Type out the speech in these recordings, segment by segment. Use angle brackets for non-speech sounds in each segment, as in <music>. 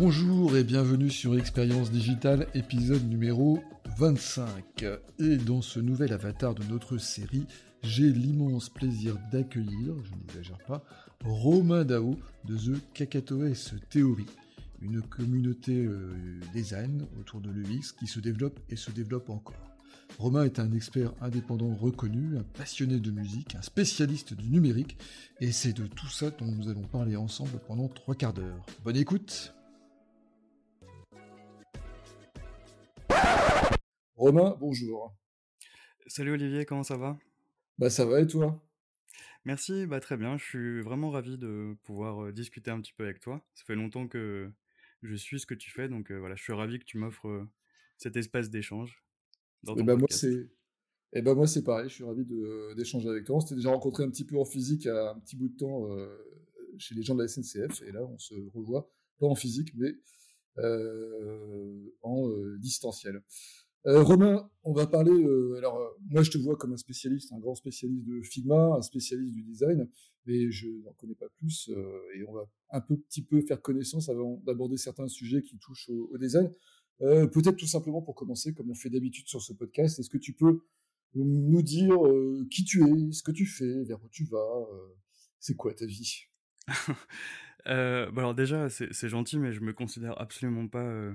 Bonjour et bienvenue sur Expérience Digitale, épisode numéro 25. Et dans ce nouvel avatar de notre série, j'ai l'immense plaisir d'accueillir, je n'exagère pas, Romain Dao de The Kakatoes Theory, une communauté euh, design autour de l'UX qui se développe et se développe encore. Romain est un expert indépendant reconnu, un passionné de musique, un spécialiste du numérique, et c'est de tout ça dont nous allons parler ensemble pendant trois quarts d'heure. Bonne écoute Romain, bonjour. Salut Olivier, comment ça va? Bah ça va et toi? Merci, bah très bien, je suis vraiment ravi de pouvoir euh, discuter un petit peu avec toi. Ça fait longtemps que je suis ce que tu fais, donc euh, voilà, je suis ravi que tu m'offres euh, cet espace d'échange dans Et ben moi c'est et ben moi c'est pareil, je suis ravi d'échanger avec toi. On s'était déjà rencontré un petit peu en physique à un petit bout de temps euh, chez les gens de la SNCF, et là on se revoit, pas en physique, mais en euh, distanciel. Euh, Romain, on va parler. euh, alors, euh, moi, je te vois comme un spécialiste, un grand spécialiste de Figma, un spécialiste du design, mais je n'en connais pas plus. euh, et on va un peu, petit peu faire connaissance avant d'aborder certains sujets qui touchent au, au design. Euh, Peut-être tout simplement pour commencer, comme on fait d'habitude sur ce podcast, est-ce que tu peux nous dire euh, qui tu es, ce que tu fais, vers où tu vas, euh, c'est quoi ta vie? <laughs> Euh, bah alors déjà, c'est gentil, mais je me considère absolument pas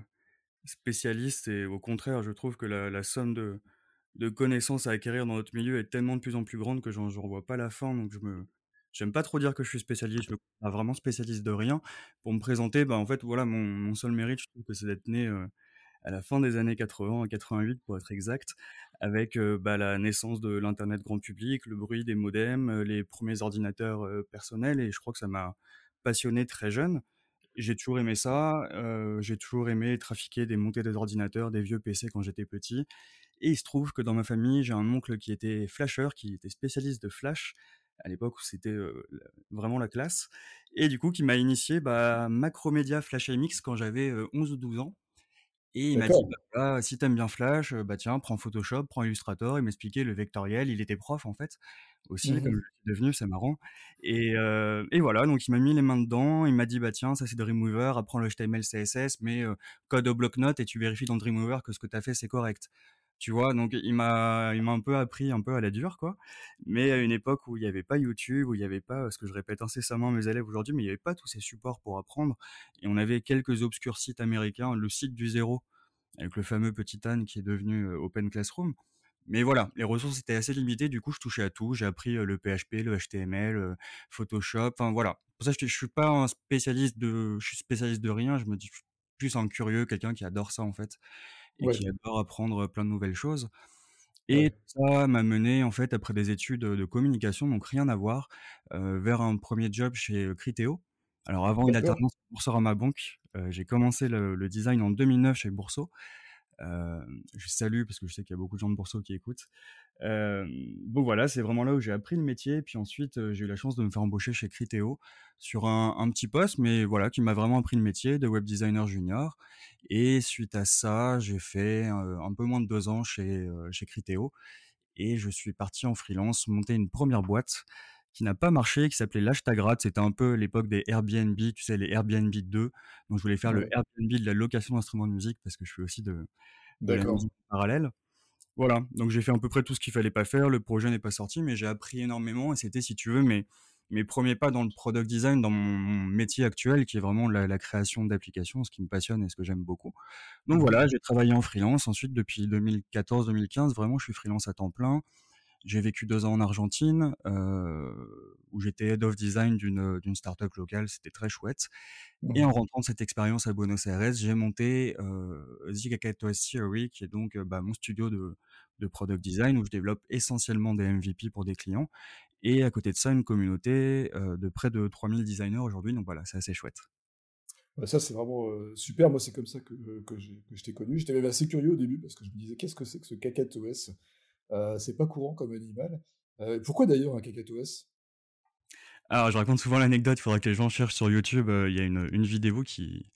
spécialiste et au contraire, je trouve que la, somme de, connaissances à acquérir dans notre milieu est tellement de plus en plus grande que j'en vois pas la fin. Donc je me, j'aime pas trop dire que je suis spécialiste, je me considère vraiment spécialiste de rien. Pour me présenter, bah en fait voilà, mon, seul mérite, je trouve que c'est d'être né à la fin des années 80, en 88 pour être exact, avec bah, la naissance de l'internet grand public, le bruit des modems, les premiers ordinateurs personnels, et je crois que ça m'a passionné très jeune. J'ai toujours aimé ça, j'ai toujours aimé trafiquer des montées des ordinateurs, des vieux PC quand j'étais petit et il se trouve que dans ma famille, j'ai un oncle qui était flasher, qui était spécialiste de flash, à l'époque où c'était, vraiment la classe et du coup qui m'a initié, bah, Macromedia Flash MX quand j'avais, heu, 11 ou 12 ans et il m'a dit. «Bah, voilà, si t'aimes bien Flash, heu, bah, tiens, prends Photoshop, prends Illustrator». Il m'expliquait le vectoriel, il était prof en fait, aussi comme je Mhm. le suis devenu, c'est marrant et heu et voilà, donc il m'a mis les mains dedans, il m'a dit: «Bah, tiens, ça c'est Dreamweaver, apprends le HTML, CSS, mais heu, code au bloc-notes et tu vérifies dans Dreamweaver que ce que tu as fait, c'est correct». Tu vois? Donc il m'a il m'a un peu appris un peu à la dure, quoi, mais à une époque où il y avait pas YouTube, où il y avait pas, ce que je répète incessamment à mes élèves aujourd'hui, mais il y avait pas tous ces supports pour apprendre et on avait quelques obscurs sites américains, le site du zéro avec le fameux petit âne qui est devenu, heu, Open Classroom. Mais voilà, les ressources étaient assez limitées, du coup je touchais à tout. J'ai appris, heu, le PHP, le HTML, heu, Photoshop, enfin voilà. Pour ça je je suis pas un spécialiste de je suis spécialiste de rien, je me dis plus un curieux, quelqu'un qui adore ça en fait et Ouais, qui adore apprendre, plein de nouvelles choses et ouais. tout ça m'a mené en fait après des études, de communication, donc rien à voir, vers un premier job chez, Criteo. Alors avant une alternance à Boursorama Banque, j'ai commencé le le design en 2009 chez Bourso. Je salue parce que je sais qu'il y a beaucoup de gens de Boursorama qui écoutent. Donc voilà, c'est vraiment là où j'ai appris le métier. Puis ensuite, j'ai eu la chance de me faire embaucher chez Criteo sur un petit poste, mais voilà, qui m'a vraiment appris le métier de web designer junior. Et suite à ça, j'ai fait, un peu moins de 2 ans chez, chez Criteo et je suis parti en freelance, monter une première boîte qui n'a pas marché, qui s'appelait l'Hashtagrad. C'était un peu l'époque des Airbnb, tu sais, les Airbnb 2. Donc je voulais faire le. Airbnb de la location d'instruments de musique parce que je fais aussi de de la musique parallèle. Voilà, donc j'ai fait à peu près tout ce qu'il fallait pas faire. Le projet n'est pas sorti, mais j'ai appris énormément et c'était, si tu veux, mes, mes premiers pas dans le product design, dans mon, métier actuel, qui est vraiment la, la création d'applications, ce qui me passionne et ce que j'aime beaucoup. Donc Mhm. voilà, j'ai travaillé en freelance. Ensuite, depuis 2014-2015, vraiment, je suis freelance à temps plein. J'ai vécu deux ans en Argentine, euh, où j'étais head of design d'une d'une startup locale. C'était très chouette. Et en Mhm. rentrant de cette expérience à Buenos Aires, j'ai monté euh, Zigakato Theory, qui est donc euh, bah, mon studio de, de product design où je développe essentiellement des MVP pour des clients. Et à côté de ça, une communauté euh, de près de 3000 designers aujourd'hui. Donc voilà, c'est assez chouette. Ouais, ça, c'est vraiment euh, super. Moi, c'est comme ça que, que je t'ai connu. J'étais même assez curieux au début parce que je me disais, qu'est-ce que c'est que ce cacatoès euh, C'est pas courant comme animal. Pourquoi d'ailleurs un cacatoès Alors, je raconte souvent l'anecdote, il faudra que les gens cherchent sur YouTube. Il y a une, vidéo qui,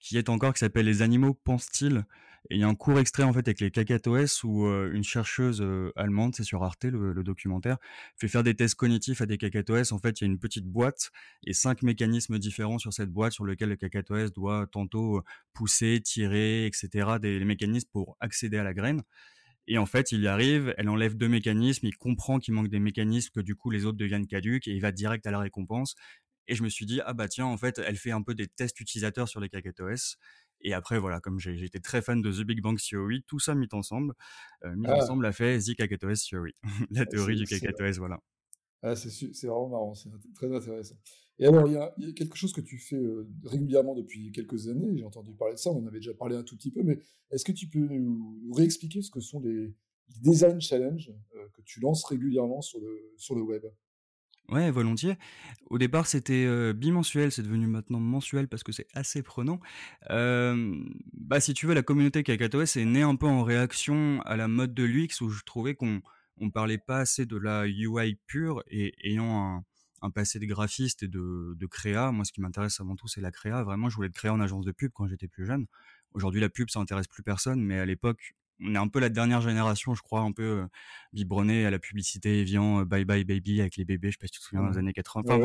qui est encore, qui s'appelle Les animaux pensent-ils? Et il y a un court extrait en fait avec les KKTOS où une chercheuse allemande, c'est sur Arte le, documentaire, fait faire des tests cognitifs à des KKTOS. En fait, il y a une petite boîte et cinq mécanismes différents sur cette boîte sur lequel le KKTOS doit tantôt pousser, tirer, etc. Des mécanismes pour accéder à la graine. Et en fait, il y arrive, elle enlève deux mécanismes, il comprend qu'il manque des mécanismes, que du coup les autres deviennent caduques, et il va direct à la récompense. Et je me suis dit, ah bah tiens, en fait, elle fait un peu des tests utilisateurs sur les KKTOS. Et après, voilà, comme j'ai été très fan de The Big Bang Theory, tout ça mis ensemble, euh, mis ah. ensemble a fait The KKTOS Theory, <laughs> la ah, théorie du KKTOS, voilà. Ah, c'est vraiment marrant, c'est très intéressant. Et alors, il y, a, quelque chose que tu fais euh, régulièrement depuis quelques années, j'ai entendu parler de ça, on en avait déjà parlé un tout petit peu, mais est-ce que tu peux nous, réexpliquer ce que sont les, design challenges euh, que tu lances régulièrement sur le, sur le web? Ouais, volontiers. Au départ, c'était euh, bimensuel, c'est devenu maintenant mensuel parce que c'est assez prenant. bah, si tu veux, la communauté KKTOS est née un peu en réaction à la mode de l'UX où je trouvais qu'on on parlait pas assez de la UI pure et ayant un, un passé de graphiste et de, de créa. Moi, ce qui m'intéresse avant tout, c'est la créa. Vraiment, je voulais être créer en agence de pub quand j'étais plus jeune. Aujourd'hui, la pub, ça intéresse plus personne, mais à l'époque, on est un peu la dernière génération, je crois, un peu euh, à la publicité Evian, euh, Bye Bye Baby avec les bébés, je sais pas si tu te souviens, dans les années 80.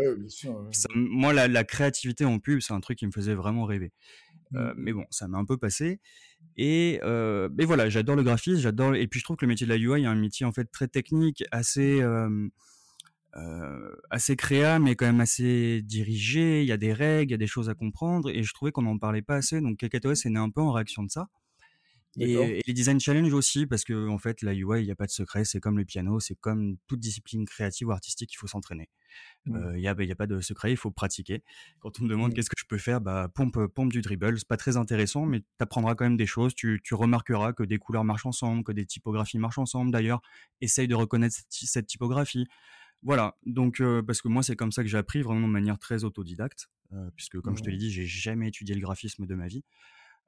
moi, la, créativité en pub, c'est un truc qui me faisait vraiment rêver. Euh, mmh. mais bon, ça m'a un peu passé. Et euh, mais voilà, j'adore le graphisme, j'adore. Et puis je trouve que le métier de la UI est un métier en fait très technique, assez euh, assez créa, mais quand même assez dirigé. Il y a des règles, il y a des choses à comprendre, et je trouvais qu'on n'en parlait pas assez. Donc KKTOS est né un peu en réaction de ça. Et, les design challenge aussi, parce que en fait, la UI, il n'y a pas de secret. C'est comme le piano, c'est comme toute discipline créative ou artistique, il faut s'entraîner. Mmh. Euh, il n'y a, pas de secret, il faut pratiquer. Quand on me demande mmh. qu'est-ce que je peux faire, bah, pompe, pompe du dribble. C'est pas très intéressant, mais tu apprendras quand même des choses. Tu, tu, remarqueras que des couleurs marchent ensemble, que des typographies marchent ensemble. D'ailleurs, essaye de reconnaître cette typographie. Voilà, donc parce que moi c'est comme ça que j'ai appris vraiment de manière très autodidacte, puisque comme je te l'ai dit, j'ai jamais étudié le graphisme de ma vie.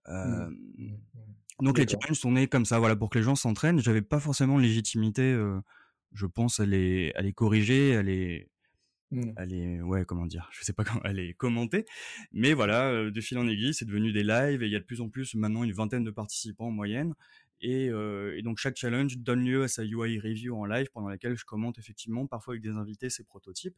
Mmh. Mmh, mmh. donc les challenges sont nés comme ça, voilà, pour que les gens s'entraînent. J'avais pas forcément légitimité, je pense, à les, à les corriger, à les, à les, ouais, comment dire, je sais pas comment, à les commenter. Mais voilà, de fil en aiguille, c'est devenu des lives et il y a de plus en plus maintenant une vingtaine de participants en moyenne. Euh, et, donc chaque challenge donne lieu à sa UI review en live pendant laquelle je commente effectivement parfois avec des invités ces prototypes.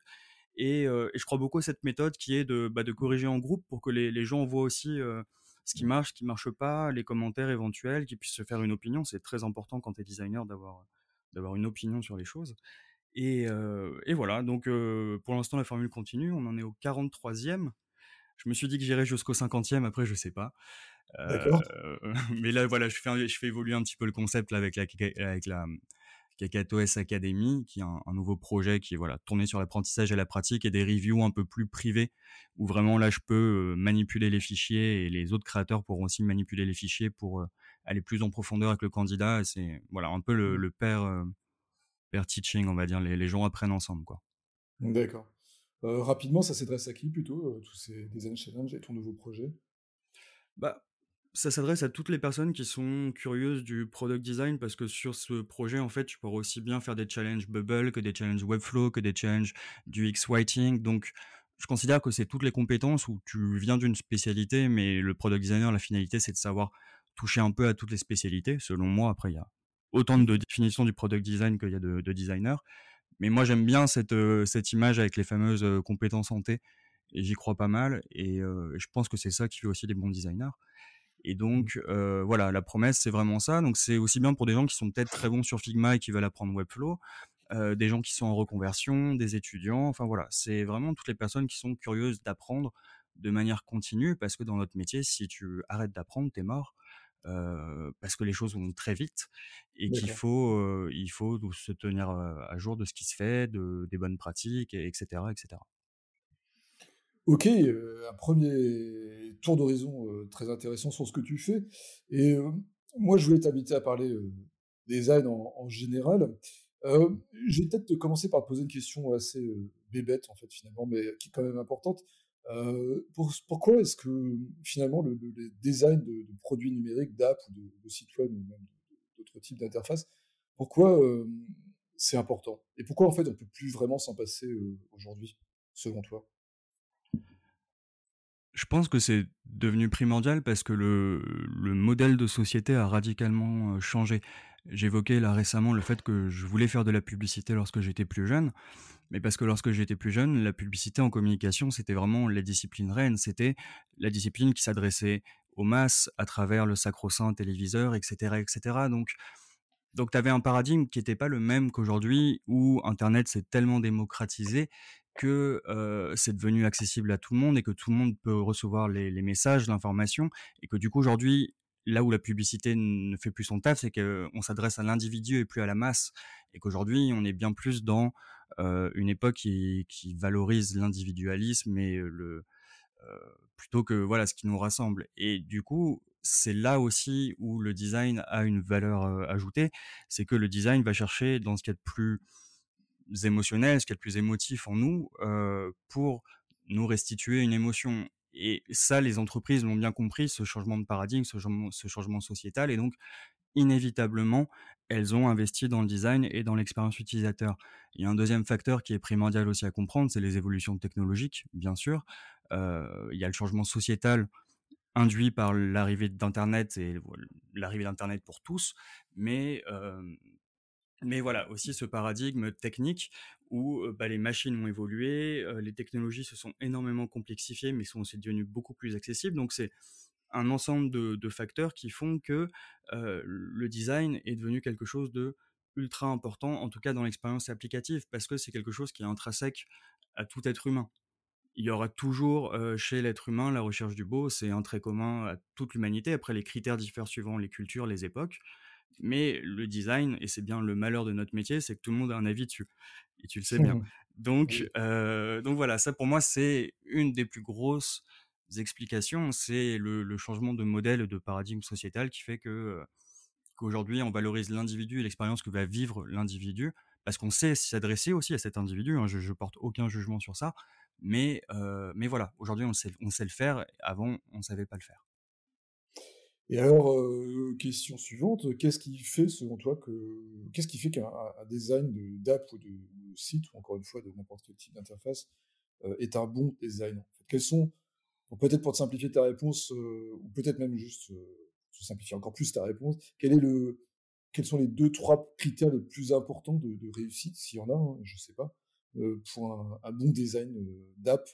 Et, euh, je crois beaucoup à cette méthode qui est de, bah, corriger en groupe pour que les, gens voient aussi euh, ce qui marche, ce qui marche pas, les commentaires éventuels, qu'ils puissent se faire une opinion. C'est très important quand tu es designer d'avoir une opinion sur les choses. Et, voilà, donc pour l'instant la formule continue, on en est au 43e. Je me suis dit que j'irais jusqu'au 50e, après je sais pas. Euh, <laughs> mais là, voilà, je fais, je fais évoluer un petit peu le concept là, avec la, avec la KKTOS Academy, qui est un, nouveau projet qui est voilà, tourné sur l'apprentissage et la pratique et des reviews un peu plus privés, où vraiment là, je peux euh, manipuler les fichiers et les autres créateurs pourront aussi manipuler les fichiers pour euh, aller plus en profondeur avec le candidat. C'est voilà, un peu le, mmh. le pair, teaching, on va dire. Les, les gens apprennent ensemble. quoi. D'accord. rapidement, ça s'adresse à qui plutôt, tous ces design challenge et ton nouveau projet? Bah, ça s'adresse à toutes les personnes qui sont curieuses du product design parce que sur ce projet, en fait, tu pourras aussi bien faire des challenges Bubble que des challenges Webflow, que des challenges du X-Writing. Donc, je considère que c'est toutes les compétences où tu viens d'une spécialité, mais le product designer, la finalité, c'est de savoir toucher un peu à toutes les spécialités. Selon moi, après, il y a autant de définitions du product design qu'il y a de, designers. Mais moi, j'aime bien cette, euh, cette image avec les fameuses euh, compétences santé et j'y crois pas mal. Et euh, je pense que c'est ça qui fait aussi des bons designers. Et donc, euh, voilà, la promesse, c'est vraiment ça. Donc, c'est aussi bien pour des gens qui sont peut-être très bons sur Figma et qui veulent apprendre Webflow, euh, des gens qui sont en reconversion, des étudiants. Enfin, voilà, c'est vraiment toutes les personnes qui sont curieuses d'apprendre de manière continue parce que dans notre métier, si tu arrêtes d'apprendre, t'es mort. Euh, parce que les choses vont très vite et qu'il faut, euh, il faut se tenir à jour de ce qui se fait, de, des bonnes pratiques, etc., etc. Ok, euh, un premier tour d'horizon euh, très intéressant sur ce que tu fais. Et euh, moi, je voulais t'inviter à parler design en, en général. je vais peut-être commencer par te poser une question assez bébête, en fait, finalement, mais qui est quand même importante. pourquoi est-ce que, finalement, le, design de, produits numériques, d'app ou de, sites web ou même d'autres types d'interfaces, pourquoi c'est important? Et pourquoi, en fait, on peut plus vraiment s'en passer aujourd'hui, selon toi? Je pense que c'est devenu primordial parce que le le modèle de société a radicalement, heu, changé. J'évoquais là récemment le fait que je voulais faire de la publicité lorsque j'étais plus jeune, mais parce que lorsque j'étais plus jeune, la publicité en communication, c'était vraiment la discipline reine. C'était la discipline qui s'adressait aux masses à travers le sacro-saint téléviseur et cetera et cetera. Donc donc tu avais un paradigme qui était pas le même qu'aujourd'hui où internet s'est tellement démocratisé que, c'est devenu accessible à tout le monde et que tout le monde peut recevoir les messages, l'information et que du coup aujourd'hui, là où la publicité ne fait plus son taf, c'est qu'on s'adresse à l'individu et plus à la masse et qu'aujourd'hui on est bien plus dans, une époque qui valorise l'individualisme et le, plutôt que voilà ce qui nous rassemble et du coup, c'est là aussi où le design a une valeur, ajoutée. C'est que le design va chercher dans ce qu'il y a de plus émotionnel, ce qu'il y a de plus émotif en nous, heu, pour nous restituer une émotion et ça, les entreprises l'ont bien compris, ce changement de paradigme, ce changement sociétal et donc inévitablement, elles ont investi dans le design et dans l'expérience utilisateur. Il y a un deuxième facteur qui est primordial aussi à comprendre, c'est les évolutions technologiques, bien sûr. Heu, il y a le changement sociétal induit par l'arrivée d'internet et l'arrivée d'internet pour tous, mais hem, mais voilà, aussi ce paradigme technique où, bah, les machines ont évolué, les technologies se sont énormément complexifiées, mais sont aussi devenues beaucoup plus accessibles. Donc c'est un ensemble de facteurs qui font que, le design est devenu quelque chose de ultra important, en tout cas dans l'expérience applicative, parce que c'est quelque chose qui est intrinsèque à tout être humain. Il y aura toujours, chez l'être humain, la recherche du beau, c'est un trait commun à toute l'humanité. Après les critères diffèrent suivant les cultures, les époques, mais le design et c'est bien le malheur de notre métier, c'est que tout le monde a un avis dessus et tu le sais bien. <laughs> Donc heu, donc voilà, ça pour moi, c'est une des plus grosses explications, c'est le le changement de modèle et de paradigme sociétal qui fait que, heu, qu'aujourd'hui on valorise l'individu et l'expérience que va vivre l'individu parce qu'on sait s'adresser aussi à cet individu, hein, je je porte aucun jugement sur ça, mais heu, mais voilà, aujourd'hui on sait on sait le faire, avant on savait pas le faire. Et alors, heu, question suivante, qu'est-ce qui fait selon toi que qu'est-ce qui fait qu'un un un design de d'app ou de site ou encore une fois de n'importe quel type d'interface, heu, est un bon design? Quels sont peut-être pour te simplifier ta réponse, heu, ou peut-être même juste, te simplifier encore plus ta réponse, quels sont les deux trois critères les plus importants de réussite, s'il y en a, je sais pas, pour un bon design, d'app?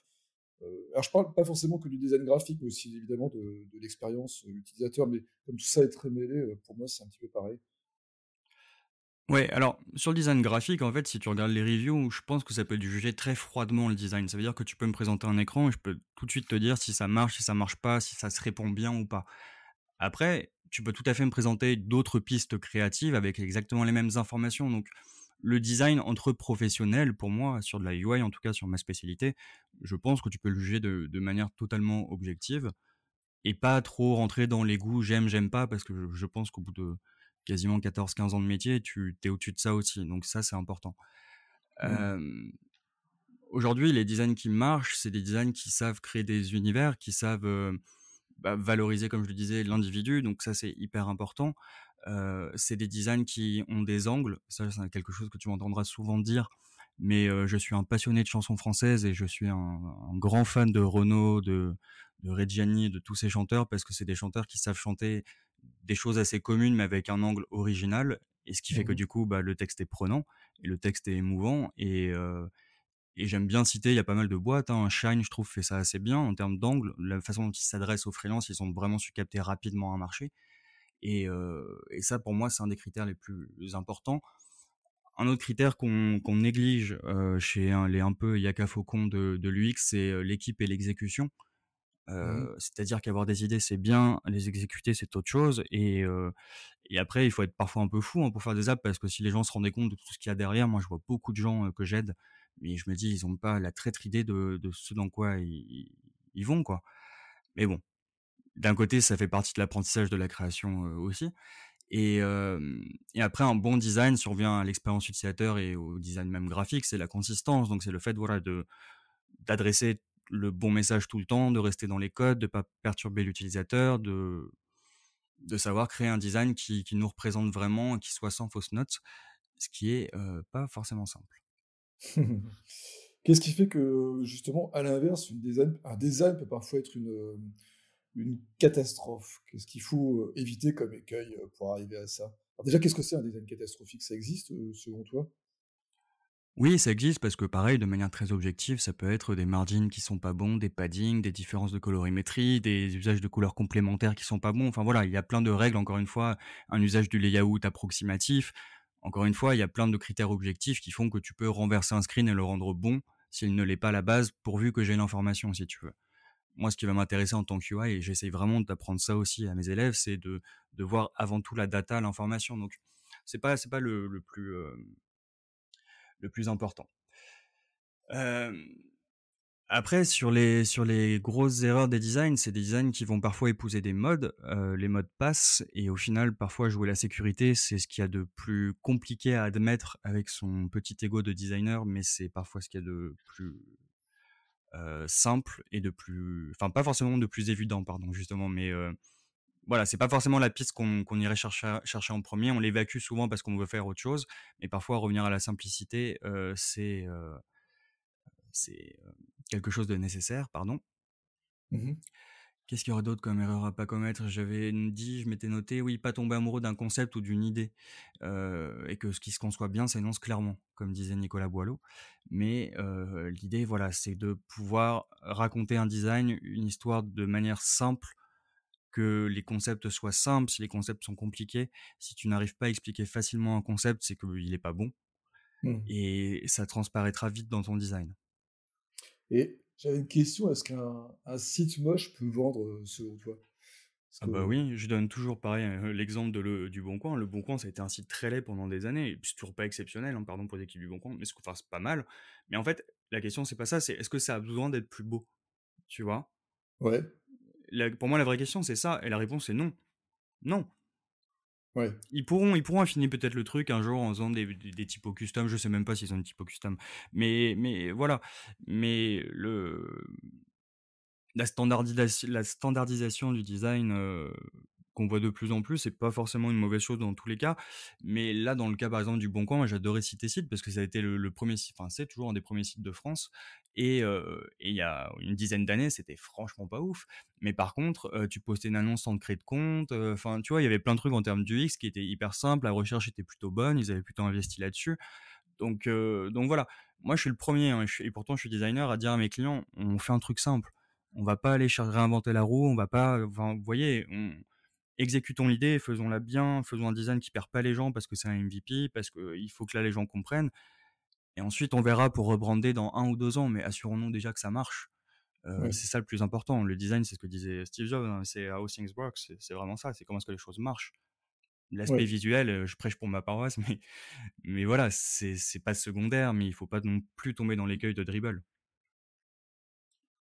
Heu, alors je parle pas forcément que du design graphique, mais aussi évidemment de l'expérience, heu, utilisateur, mais comme tout ça est très mêlé, heu, pour moi, c'est un petit peu pareil. Ouais, alors sur le design graphique, en fait, si tu regardes les reviews, je pense que ça peut être jugé très froidement le design. Ça veut dire que tu peux me présenter un écran et je peux tout de suite te dire si ça marche, si ça marche pas, si ça se répond bien ou pas. Après, tu peux tout à fait me présenter d'autres pistes créatives avec exactement les mêmes informations. Donc, le design entre professionnels, pour moi, sur de la UI, en tout cas sur ma spécialité, je pense que tu peux le juger de, de manière totalement objective et pas trop rentrer dans les goûts j'aime, j'aime pas, parce que je, je pense qu'au bout de quasiment 14-15 ans de métier, tu es au-dessus de ça aussi. Donc ça, c'est important. Mmh. Euh, Aujourd'hui, les designs qui marchent, c'est des designs qui savent créer des univers, qui savent euh, bah, valoriser, comme je le disais, l'individu. Donc ça, c'est hyper important. Euh, c'est des designs qui ont des angles. Ça, c'est quelque chose que tu m'entendras souvent dire. Mais euh, je suis un passionné de chansons françaises et je suis un, un grand fan de Renaud, de, de Reggiani, de tous ces chanteurs parce que c'est des chanteurs qui savent chanter des choses assez communes mais avec un angle original. Et ce qui fait que Mmh du coup, bah, le texte est prenant et le texte est émouvant. Et, euh, et j'aime bien citer, il y a pas mal de boîtes. Hein. Shine, je trouve, fait ça assez bien en termes d'angle. La façon dont ils s'adressent aux freelances, ils ont vraiment su capter rapidement un marché. Et, euh, et ça, pour moi, c'est un des critères les plus importants. Un autre critère qu'on néglige euh, chez les un peu Yaka Faucon de, de l'UX, c'est l'équipe et l'exécution. Mmh C'est-à-dire qu'avoir des idées, c'est bien, les exécuter, c'est autre chose. Et, et après, il faut être parfois un peu fou hein, pour faire des apps, parce que si les gens se rendaient compte de tout ce qu'il y a derrière, moi, je vois beaucoup de gens que j'aide, mais je me dis, ils n'ont pas la traître idée de, ce dans quoi ils, vont, quoi. Mais bon, d'un côté, ça fait partie de l'apprentissage de la création aussi. Et, après, un bon design survient à l'expérience utilisateur et au design même graphique, c'est la consistance. Donc, c'est le fait voilà, de d'adresser le bon message tout le temps, de rester dans les codes, de pas perturber l'utilisateur, de de savoir créer un design qui, qui nous représente vraiment, qui soit sans fausse note, ce qui est euh, pas forcément simple. <laughs> Qu'est-ce qui fait que, justement, à l'inverse, un design peut parfois être une, heu, une catastrophe? Qu'est-ce qu'il faut, heu, éviter comme écueil, heu, pour arriver à ça? Alors déjà, qu'est-ce que c'est un design catastrophique? Ça existe, selon toi? Oui, ça existe parce que pareil, de manière très objective, ça peut être des margins qui sont pas bons, des paddings, des différences de colorimétrie, des usages de couleurs complémentaires qui sont pas bons. Enfin voilà, il y a plein de règles, encore une fois, un usage du layout approximatif. Encore une fois, il y a plein de critères objectifs qui font que tu peux renverser un screen et le rendre bon s'il ne l'est pas la base, pourvu que j'ai l'information, si tu veux. Moi, ce qui va m'intéresser en tant que UI, et j'essaye vraiment d'apprendre ça aussi à mes élèves, c'est de, voir avant tout la data, l'information. Donc, c'est pas, pas le, le plus, euh, le plus important. Euh, après, sur les, sur les grosses erreurs des designs, c'est des designs qui vont parfois épouser des modes. Euh, les modes passent et au final, parfois jouer la sécurité, c'est ce qu'il y a de plus compliqué à admettre avec son petit ego de designer, mais c'est parfois ce qu'il y a de plus euh, simple et de plus, enfin pas forcément de plus évident, pardon, justement, mais euh, voilà, c'est pas forcément la piste qu'on irait chercher, chercher en premier. On l'évacue souvent parce qu'on veut faire autre chose, mais parfois revenir à la simplicité, c'est c'est euh, quelque chose de nécessaire, pardon. Mmh Qu'est-ce qu'il y aurait d'autre comme erreur à pas commettre? J'avais dit, je m'étais noté, oui, pas tomber amoureux d'un concept ou d'une idée, euh, et que ce qui se conçoit bien s'énonce clairement, comme disait Nicolas Boileau. Mais euh, l'idée, voilà, c'est de pouvoir raconter un design, une histoire de manière simple, que les concepts soient simples. Si les concepts sont compliqués, si tu n'arrives pas à expliquer facilement un concept, c'est qu'il n'est pas bon, Mmh. et ça transparaîtra vite dans ton design. Et j'avais une question, est-ce qu'un un site moche peut vendre, heu, selon toi? Ah bah oui, je donne toujours pareil, heu, l'exemple de le du Bon Coin. Le Bon Coin, ça a été un site très laid pendant des années, et c'est toujours pas exceptionnel, hein, pardon pour les équipes du Bon Coin, mais c'est enfin, c'est pas mal. Mais en fait, la question, c'est pas ça, c'est est-ce que ça a besoin d'être plus beau? Tu vois? ouais, La pour moi, la vraie question, c'est ça, et la réponse est non. Non. Ouais, Ils pourront ils pourront affiner peut-être le truc un jour en faisant des des des typos custom, je sais même pas s'ils ont des typos custom. Mais mais voilà. Mais le La standardisation la standardisation du design, heu, qu'on voit de plus en plus, c'est pas forcément une mauvaise chose dans tous les cas. Mais là, dans le cas, par exemple, du Bon Coin, j'adorais Citésite parce que ça a été le 1 site enfin, c'est toujours un des premiers sites de France et heu et il y a une dizaine d'années, c'était franchement pas ouf. Mais par contre, heu, tu postais une annonce sans créer de compte, heu, enfin, tu vois, il y avait plein de trucs en termes d'UX qui étaient hyper simples, la recherche était plutôt bonne, ils avaient plutôt investi là-dessus. Donc donc voilà. Moi, je suis le premier hein, et pourtant je suis designer à dire à mes clients: «On fait un truc simple. On va pas aller réinventer la roue, on va pas enfin, vous voyez, on exécutons l'idée, faisons-la bien, faisons un design qui perd pas les gens parce que c'est un MVP, parce qu'il faut que là les gens comprennent et ensuite on verra pour rebrander dans un ou 2 ans, mais assurons-nous déjà que ça marche». Ouais, c'est ça le plus important. Le design, c'est ce que disait Steve Jobs, hein, c'est how things work, c'est vraiment ça, c'est comment est-ce que les choses marchent. L'aspect visuel, heu, je prêche pour ma paroisse, <laughs> mais mais voilà, c'est pas secondaire, mais il faut pas non plus tomber dans l'écueil de Dribble.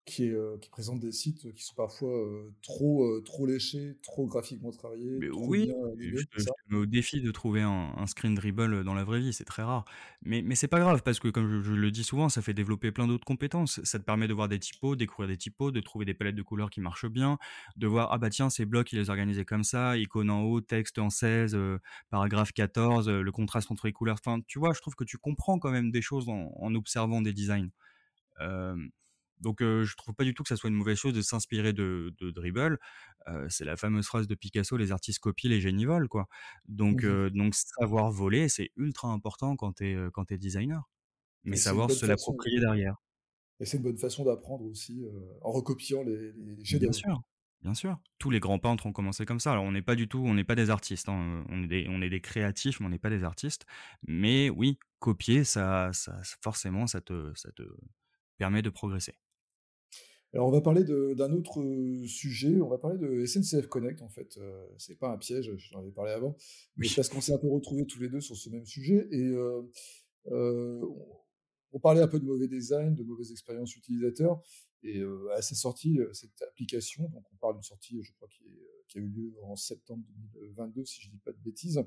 Qui est, qui présente des sites, qui sont parfois, heu, trop, heu, trop léchés, trop graphiquement travaillés, Mais trop oui, bien je te mets au défi de trouver un un screen dribble, dans la vraie vie, c'est très rare. Mais mais c'est pas grave parce que comme je je le dis souvent, ça fait développer plein d'autres compétences. Ça te permet de voir des typos, découvrir des typos, de trouver des palettes de couleurs qui marchent bien, de voir: «Ah bah tiens, ces blocs, il les a organisés comme ça, icône en haut, texte en 16, heu, paragraphe 14, heu, le contraste entre les couleurs». Enfin, tu vois, je trouve que tu comprends quand même des choses en en observant des designs. Donc heu, je trouve pas du tout que ça soit une mauvaise chose de s'inspirer de de Dribble. C'est la fameuse phrase de Picasso: «Les artistes copient, les génies volent», quoi. Donc Mmh donc savoir voler, c'est ultra important quand tu es, quand es designer, mais et savoir se l'approprier derrière. et c'est une bonne façon d'apprendre aussi, en recopiant les les les Bien sûr, bien sûr. Tous les grands peintres ont commencé comme ça. Alors on n'est pas du tout on n'est pas des artistes, hein, on est des on est des créatifs, mais on n'est pas des artistes. Mais oui, copier ça ça forcément ça te ça te permet de progresser. Alors on va parler d'un autre, heu, sujet, on va parler de SNCF Connect en fait, heu, c'est pas un piège, j'en avais parlé avant, mais Oui. parce qu'on s'est un peu retrouvés tous les 2 sur ce même sujet et heu, on parlait un peu de mauvais design, de mauvaises expériences utilisateurs et à sa sortie, cette application, donc on parle d'une sortie, je crois qui est, heu, qui a eu lieu en septembre 2022 si je dis pas de bêtises.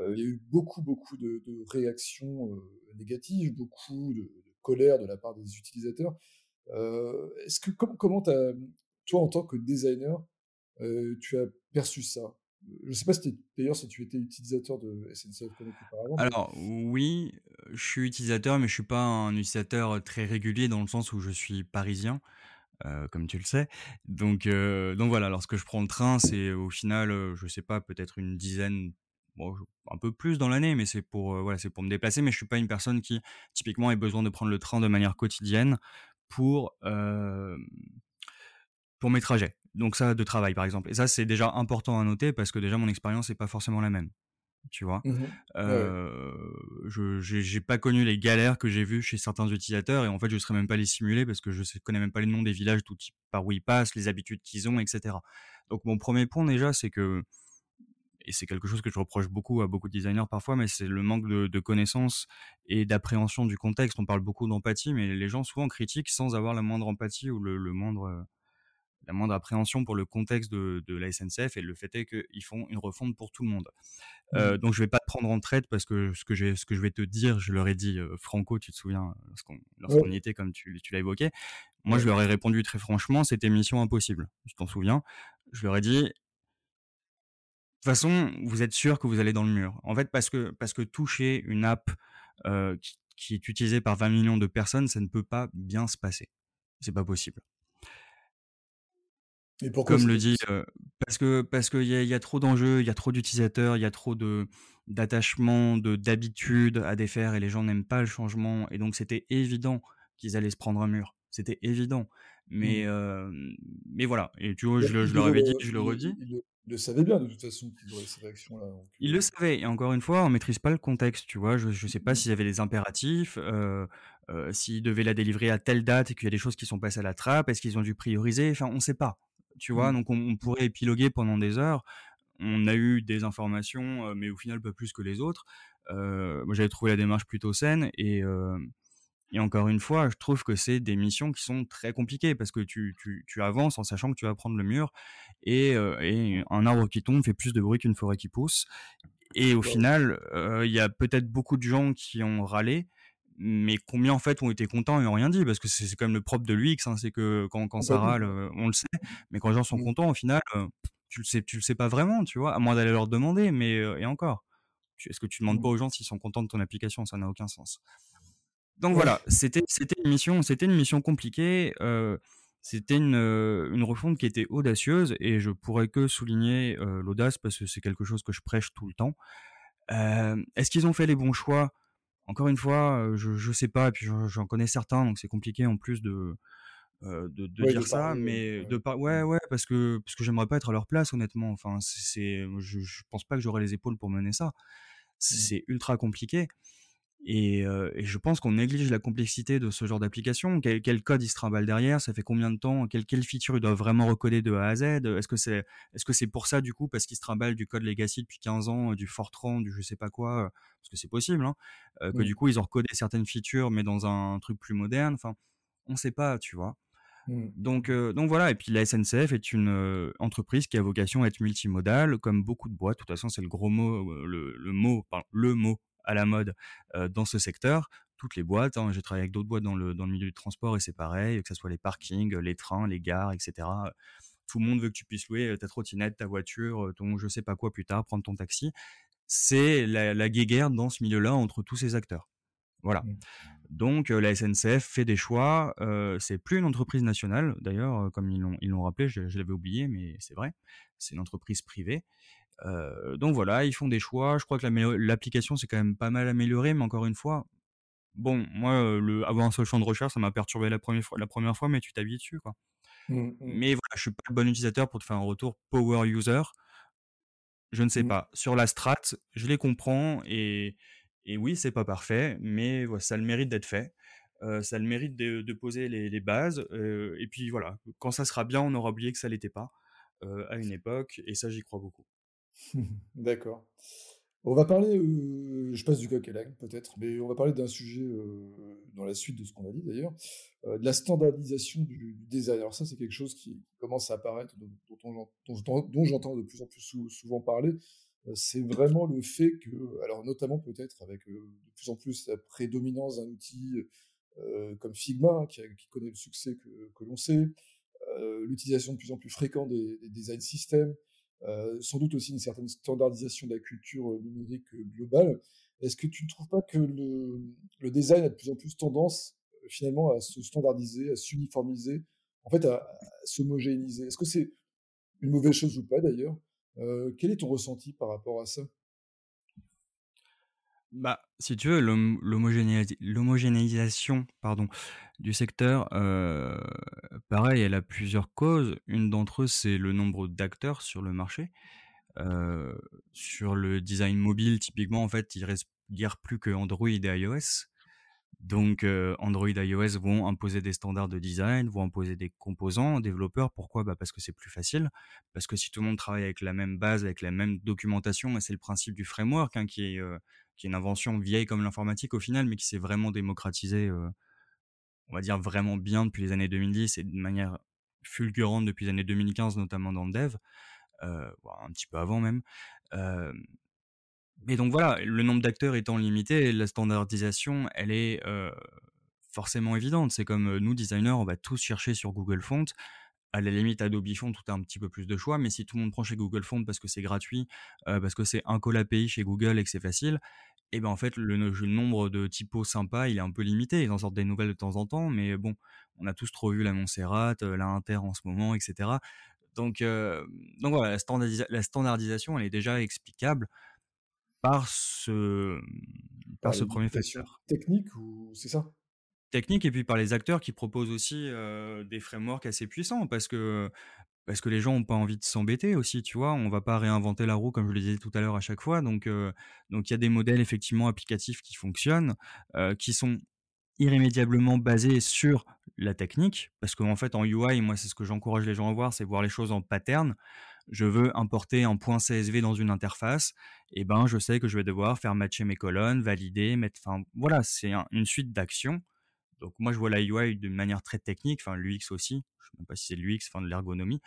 Il y a eu beaucoup, beaucoup de de réactions, négatives, beaucoup de de colère de la part des utilisateurs. Heu, est-ce que com comment toi, en tant que designer, heu, tu as perçu ça? Je sais pas si d'ailleurs si tu étais utilisateur de SNCF Connect auparavant, Alors oui, je suis utilisateur, mais je suis pas un utilisateur très régulier dans le sens où je suis parisien, comme tu le sais. Donc donc voilà, lorsque je prends le train, c'est au final, heu, je sais pas, peut-être une dizaine, un peu plus dans l'année, mais c'est pour, voilà, c'est pour me déplacer. Mais je suis pas une personne qui, typiquement, ait besoin de prendre le train de manière quotidienne pour, pour mes trajets. Donc ça, de travail, par exemple. Et ça, c'est déjà important à noter parce que déjà mon expérience est pas forcément la même tu vois. Mmh. Ouais. Heu, je j'ai j'ai pas connu les galères que j'ai vues chez certains utilisateurs et en fait, je saurais même pas les simuler parce que je sais connais même pas les noms des villages ils par où ils passent, les habitudes qu'ils ont et cetera. Donc mon 1er point déjà, c'est que et c'est quelque chose que je reproche beaucoup à beaucoup de designers parfois, mais c'est le manque de de connaissances et d'appréhension du contexte. On parle beaucoup d'empathie, mais les gens souvent critiquent sans avoir la moindre empathie ou le le moindre, heu, la moindre appréhension pour le contexte de de la SNCF et le fait est qu'ils font une refonte pour tout le monde. Mmh. Heu, donc je vais pas te prendre en traite parce que ce que ce que je vais te dire, je leur ai dit, heu, franco, tu te souviens, lorsqu'on y était comme tu tu l'as évoqué. Moi, je leur ai répondu très franchement, c'était mission impossible. Tu t'en souviens? Je leur ai dit: «De toute façon, vous êtes sûrs que vous allez dans le mur». En fait, parce que parce que toucher une app, heu, qui qui est utilisée par 20 000 000 de personnes, ça ne peut pas bien se passer. C'est pas possible. Et pourquoi Comme le dit, heu, parce que parce qu'il y a il y a trop d'enjeux, il y a trop d'utilisateurs, il y a trop de d'attachement, de d'habitude à défaire et les gens n'aiment pas le changement et donc c'était évident qu'ils allaient se prendre un mur. C'était évident. Mais Mmh. hem, mais voilà et tu vois, je le je le je le redis. le ils le savaient bien de toute façon qu'ils auraient ces réactions-là donc Ils le heu savaient et encore une fois, on maîtrise pas le contexte, tu vois? Je je sais pas Mmh. s'il y avait des impératifs, heu heu, s'ils devaient la délivrer à telle date et qu'il y a des choses qui sont passées à la trappe. Est-ce qu'ils ont dû prioriser? Enfin, on sait pas, tu vois? Mmh. Donc on on pourrait épiloguer pendant des heures. On a eu des informations, heu, mais au final pas plus que les autres. Moi j'avais trouvé la démarche plutôt saine et et encore une fois, je trouve que c'est des missions qui sont très compliquées parce que tu tu tu avances en sachant que tu vas prendre le mur et heu et un arbre qui tombe fait plus de bruit qu'une forêt qui pousse et au final, heu, il y a peut-être beaucoup de gens qui ont râlé, mais combien en fait ont été contents et ont rien dit? Parce que c'est quand même le propre de l'UX, hein, c'est que quand quand ça râle, heu, on le sait, mais quand les gens sont Mmh. contents au final, tu le sais tu le sais pas vraiment, tu vois? À moins d'aller leur demander, mais et encore, est-ce que tu demandes pas Mmh. aux gens s'ils sont contents de ton application? Ça n'a aucun sens. Donc Ouais. voilà, c'était c'était une mission c'était une mission compliquée, heu, c'était une, heu, une refonte qui était audacieuse et je pourrais que souligner, heu, l'audace parce que c'est quelque chose que je prêche tout le temps. Est-ce qu'ils ont fait les bons choix? Encore une fois, je je sais pas et puis j'en connais certains donc c'est compliqué en plus de, de de Ouais, de dire ça, parler, mais ouais. de pas ouais, ouais, parce que parce que j'aimerais pas être à leur place honnêtement. Enfin, c'est c'est je je pense pas que j'aurais les épaules pour mener ça. Mmh. C'est ultra compliqué et heu et je pense qu'on néglige la complexité de ce genre d'application. Quel quel code il se trimballe derrière? Ça fait combien de temps? Quelles quelles features ils doivent vraiment recoder de A à Z? Est-ce que c'est est-ce que c'est pour ça du coup, parce qu'ils se trimballent du code legacy depuis 15 ans, du Fortran, du je sais pas quoi, heu, parce que c'est possible, hein, heu, que du coup ils ont recodé certaines features mais dans un truc plus moderne? Enfin, on sait pas, tu vois? Mmh. Donc donc voilà et puis la SNCF est une, entreprise qui a vocation à être multimodale comme beaucoup de boîtes. De toute façon, c'est le gros mot, le le mot, pardon, le mot à la mode, dans ce secteur. Toutes les boîtes, hein, j'ai travaillé avec d'autres boîtes dans le dans le milieu du transport et c'est pareil, que ça soit les parkings, les trains, les gares et cetera, tout le monde veut que tu puisses louer, ta trottinette, ta voiture, ton je sais pas quoi plus tard, prendre ton taxi. C'est la la guéguerre dans ce milieu-là entre tous ces acteurs. Voilà. Donc heu, la SNCF fait des choix, heu, c'est plus une entreprise nationale d'ailleurs, heu, comme ils l'ont ils l'ont rappelé, je je l'avais oublié mais c'est vrai. C'est une entreprise privée, heu, donc voilà, ils font des choix. Je crois que l'application s'est quand même pas mal améliorée, mais encore une fois, bon, moi, le avoir un seul champ de recherche, ça m'a perturbé la 1re fois la 1re fois, mais tu t'habitues dessus, quoi. Mmh. Mmh. Mais voilà, je suis pas le bon utilisateur pour te faire un retour power user. Je ne sais Mmh. pas. Sur la strat, je les comprends et et oui, c'est pas parfait, mais ouais, ça le mérite d'être fait. Ça le mérite de poser les bases, et puis voilà, quand ça sera bien, on aura oublié que ça l'était pas, à une époque et ça, j'y crois beaucoup. <laughs> D'accord. On va parler, je passe du coq à l'âne peut-être, mais on va parler d'un sujet, dans la suite de ce qu'on a dit d'ailleurs, de la standardisation du design. Alors ça, c'est quelque chose qui commence à apparaître, dont dont on j'en dont j'entends de plus en plus sou souvent parler. Heu, c'est vraiment le fait que alors notamment peut-être avec, heu, de plus en plus la prédominance d'un outil, heu, comme Figma, hein, qui connaît le succès que l'on sait, l'utilisation de plus en plus fréquente des des design systems. sans doute aussi une certaine standardisation de la culture numérique globale. Est-ce que tu ne trouves pas que le, design a de plus en plus tendance finalement à se standardiser, à s'uniformiser, en fait à, s'homogénéiser? Est-ce que c'est une mauvaise chose ou pas d'ailleurs? Quel est ton ressenti par rapport à ça? Bah, si tu veux, l'homogénéisation du secteur, pareil, elle a plusieurs causes. Une d'entre eux, c'est le nombre d'acteurs sur le marché. sur le design mobile, typiquement, en fait, il reste guère plus que Android et iOS. Donc Android et iOS vont imposer des standards de design, vont imposer des composants aux développeurs. Pourquoi? Bah Parce que c'est plus facile. Parce que si tout le monde travaille avec la même base, avec la même documentation, et c'est le principe du framework, hein, qui, est, une invention vieille comme l'informatique au final, mais qui s'est vraiment démocratisé, euh, on va dire vraiment bien depuis les années 2010 et de manière fulgurante depuis les années 2015, notamment dans le dev, un petit peu avant même. Mais donc voilà, le nombre d'acteurs étant limité, la standardisation, elle est forcément évidente. C'est comme nous, designers, on va tous chercher sur Google Font. À la limite, Adobe Font, tout a un petit peu plus de choix, mais si tout le monde prend chez Google Font parce que c'est gratuit, parce que c'est un call API chez Google et que c'est facile, et ben en fait, le, nombre de typos sympas, il est un peu limité. Ils en sortent des nouvelles de temps en temps, mais bon, on a tous trop vu la Montserrat, la Inter en ce moment, etc. Donc, donc voilà, la standardisation, elle est déjà explicable par ce, par, ce premier facteur. Technique ou c'est ça? Technique et puis par les acteurs qui proposent aussi des frameworks assez puissants parce que parce que les gens n'ont pas envie de s'embêter aussi, tu vois? On va pas réinventer la roue comme je le disais tout à l'heure à chaque fois. Donc donc il y a des modèles effectivement applicatifs qui fonctionnent, qui sont irrémédiablement basés sur la technique parce qu'en fait en UI, moi c'est ce que j'encourage les gens à voir, c'est voir les choses en pattern je veux importer un point CSV dans une interface, et eh ben je sais que je vais devoir faire matcher mes colonnes, valider, mettre, enfin voilà, c'est une suite d'actions. Donc moi je vois la UI d'une manière très technique, enfin l'UX aussi, je sais même pas si c'est l'UX, enfin de l'ergonomie.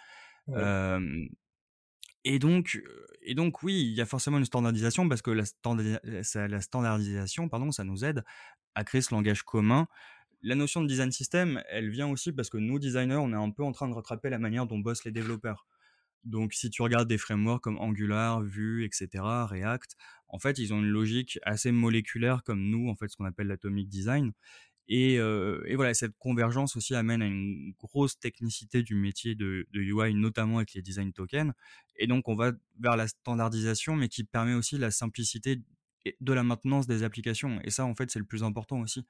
et donc, et donc oui, il y a forcément une standardisation parce que la, la standardisation, pardon, ça nous aide à créer ce langage commun la notion de design system, elle vient aussi parce que nous, designers, on est un peu en train de rattraper la manière dont bossent les développeurs. Donc, si tu regardes des frameworks comme Angular, Vue, etc., React, en fait, ils ont une logique assez moléculaire comme nous, en fait, ce qu'on appelle l'atomic design. Et, voilà, cette convergence aussi amène à une grosse technicité du métier de, UI, notamment avec les design tokens. Et donc, on va vers la standardisation, mais qui permet aussi la simplicité de la maintenance des applications. Et ça, en fait, c'est le plus important aussi.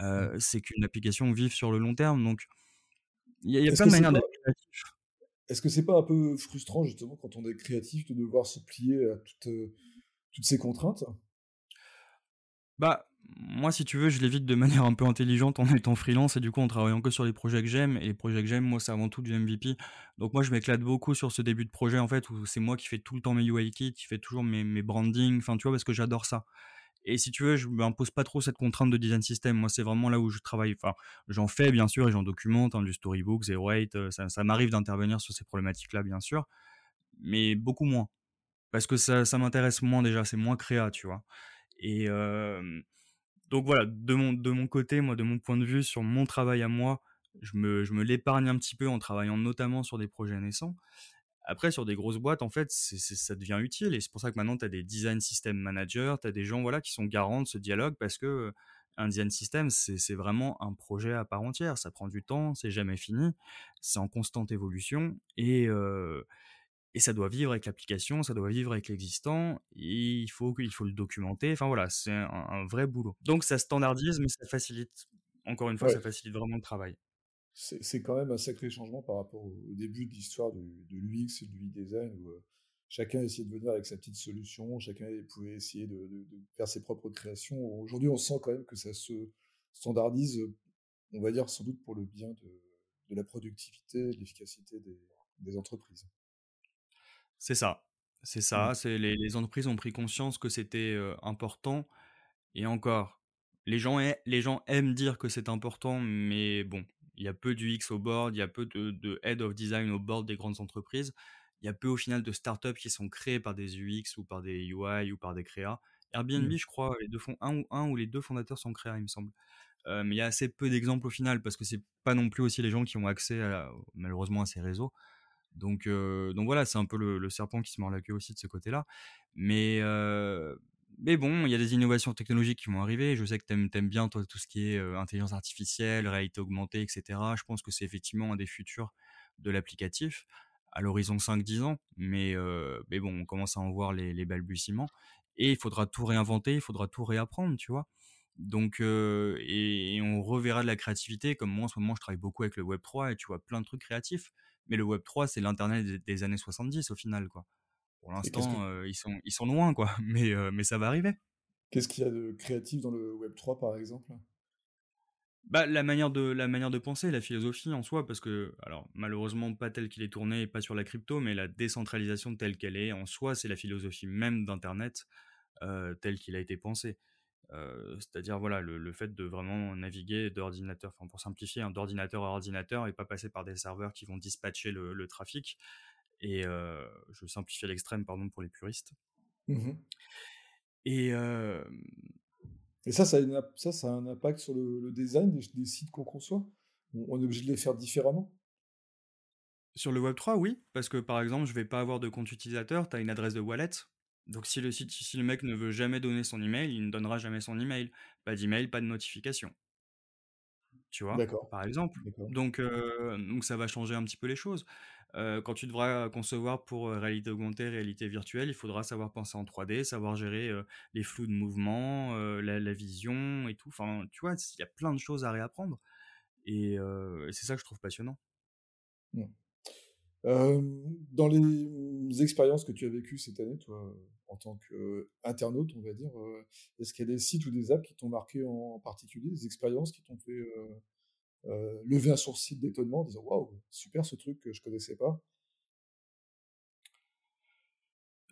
Mmh. c'est qu'une application vive sur le long terme. Donc, il y a, plein de manières d'être est-ce que c'est pas un peu frustrant justement quand on est créatif de devoir se plier à toutes, euh, toutes ces contraintes? Bah, moi, si tu veux, je l'évite de manière un peu intelligente en étant freelance et du coup en travaillant que sur les projets que j'aime. Et les projets que j'aime, moi, c'est avant tout du MVP. Donc moi, je m'éclate beaucoup sur ce début de projet en fait où c'est moi qui fais tout le temps mes UI kits, qui fais toujours mes, mes branding, enfin tu vois, parce que j'adore ça. Et si tu veux, je m'impose pas trop cette contrainte de design system. Moi, c'est vraiment là où je travaille. Enfin, j'en fais bien sûr et j'en documente hein, du storybook, zero eight. Ça, m'arrive d'intervenir sur ces problématiques-là, bien sûr, mais beaucoup moins parce que ça, ça m'intéresse moins déjà. C'est moins créa, tu vois. Et donc voilà, de mon de mon côté, moi, de mon point de vue sur mon travail à moi, je me je me l'épargne un petit peu en travaillant notamment sur des projets naissants. Après, sur des grosses boîtes, en fait, ça devient utile. Et c'est pour ça que maintenant, tu as des design system managers, tu as des gens voilà, qui sont garants de ce dialogue parce que un design system, c'est vraiment un projet à part entière. Ça prend du temps, c'est jamais fini, c'est en constante évolution et, et ça doit vivre avec l'application, ça doit vivre avec l'existant. Il faut, il faut le documenter. Enfin voilà, c'est un, vrai boulot. Donc ça standardise, mais ça facilite. Encore une fois, ça facilite vraiment le travail c'est quand même un sacré changement par rapport au, début de l'histoire de, l'UX et du e-design où euh, chacun essayait de venir avec sa petite solution, chacun pouvait essayer de, faire ses propres créations. Aujourd'hui, on sent quand même que ça se standardise, on va dire sans doute pour le bien de, la productivité, de l'efficacité des, entreprises. C'est ça, c'est ça. Mmh. Les, les, entreprises ont pris conscience que c'était euh, important. Et encore, les gens, les gens aiment dire que c'est important, mais bon, il y a peu d'UX au board, il y a peu de, head of design au board des grandes entreprises. Il y a peu au final de startups qui sont créées par des UX ou par des UI ou par des créas. Airbnb, mmh. je crois, les deux un, ou, un ou les deux fondateurs sont créas, il me semble. Euh, mais il y a assez peu d'exemples au final parce que c'est pas non plus aussi les gens qui ont accès malheureusement à ces réseaux. Donc, euh, donc voilà, c'est un peu le, le, serpent qui se mord la queue aussi de ce côté-là. Mais, euh, mais bon, il y a des innovations technologiques qui vont arriver. Je sais que tu aimes, bien toi, tout ce qui est intelligence artificielle, réalité augmentée, etc. Je pense que c'est effectivement un des futurs de l'applicatif à l'horizon 5-10 ans. Mais, bon, on commence à en voir les, balbutiements. Et il faudra tout réinventer, il faudra tout réapprendre, tu vois? Donc, et, on reverra de la créativité. Comme moi, en ce moment, je travaille beaucoup avec le Web3 et tu vois plein de trucs créatifs. Mais le Web3, c'est l'Internet des, des, années 70 au final. Pour l'instant, que... euh, ils, sont, ils sont loin, quoi. <laughs> Mais, euh, mais ça va arriver. Qu'est-ce qu'il y a de créatif dans le Web3, par exemple? Bah, la manière de la manière de penser, la philosophie en soi, parce que alors malheureusement pas tel qu'il est tourné, pas sur la crypto, mais la décentralisation telle qu'elle est en soi, c'est la philosophie même d'Internet euh, telle qu'il a été pensé. Euh, c'est-à-dire voilà le, le, fait de vraiment naviguer d'ordinateur, enfin pour simplifier, hein, d'ordinateur à ordinateur et pas passer par des serveurs qui vont dispatcher le, le trafic. Et je simplifie à l'extrême, pardon pour les puristes. Mmh et, et ça, ça a, une, ça, ça a un impact sur le, le design des, des sites qu'on conçoit? On, on est obligé de les faire différemment? Sur le Web 3, oui, parce que par exemple, je vais pas avoir de compte utilisateur, tu as une adresse de wallet, donc si le site, si le mec ne veut jamais donner son email, il ne donnera jamais son email. Pas d'email, pas de notification. Tu vois, par exemple. Donc, euh, donc ça va changer un petit peu les choses. Euh, quand tu devras concevoir pour euh, réalité augmentée, réalité virtuelle, il faudra savoir penser en 3D, savoir gérer euh, les flous de mouvement, la, la, vision et tout. Enfin, tu vois, il y a plein de choses à réapprendre. Et, et c'est ça que je trouve passionnant. Mmh. Dans les expériences que tu as vécues cette année, toi, en tant qu'internaute, on va dire, euh, est-ce qu'il y a des sites ou des apps qui t'ont marqué en particulier, des expériences qui t'ont fait euh, euh, lever un sourcil d'étonnement en disant waouh, super ce truc que je connaissais pas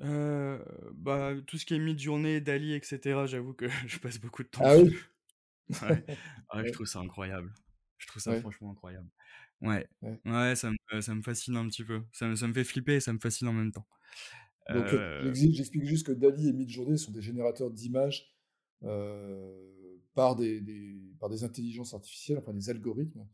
euh, bah, tout ce qui est mid-journée, Dali, etc., j'avoue que <laughs> je passe beaucoup de temps ah. Oui? ouais. <laughs> ouais, je trouve ça incroyable. Je trouve ça ouais. franchement incroyable. Ouais, ouais. ouais, ça me, ça me fascine un petit peu. Ça me, ça me fait flipper et ça me fascine en même temps. Donc, Euh, j'explique juste que Dali et Midjourney sont des générateurs d'images euh, par, des, des, par des intelligences artificielles, enfin des algorithmes.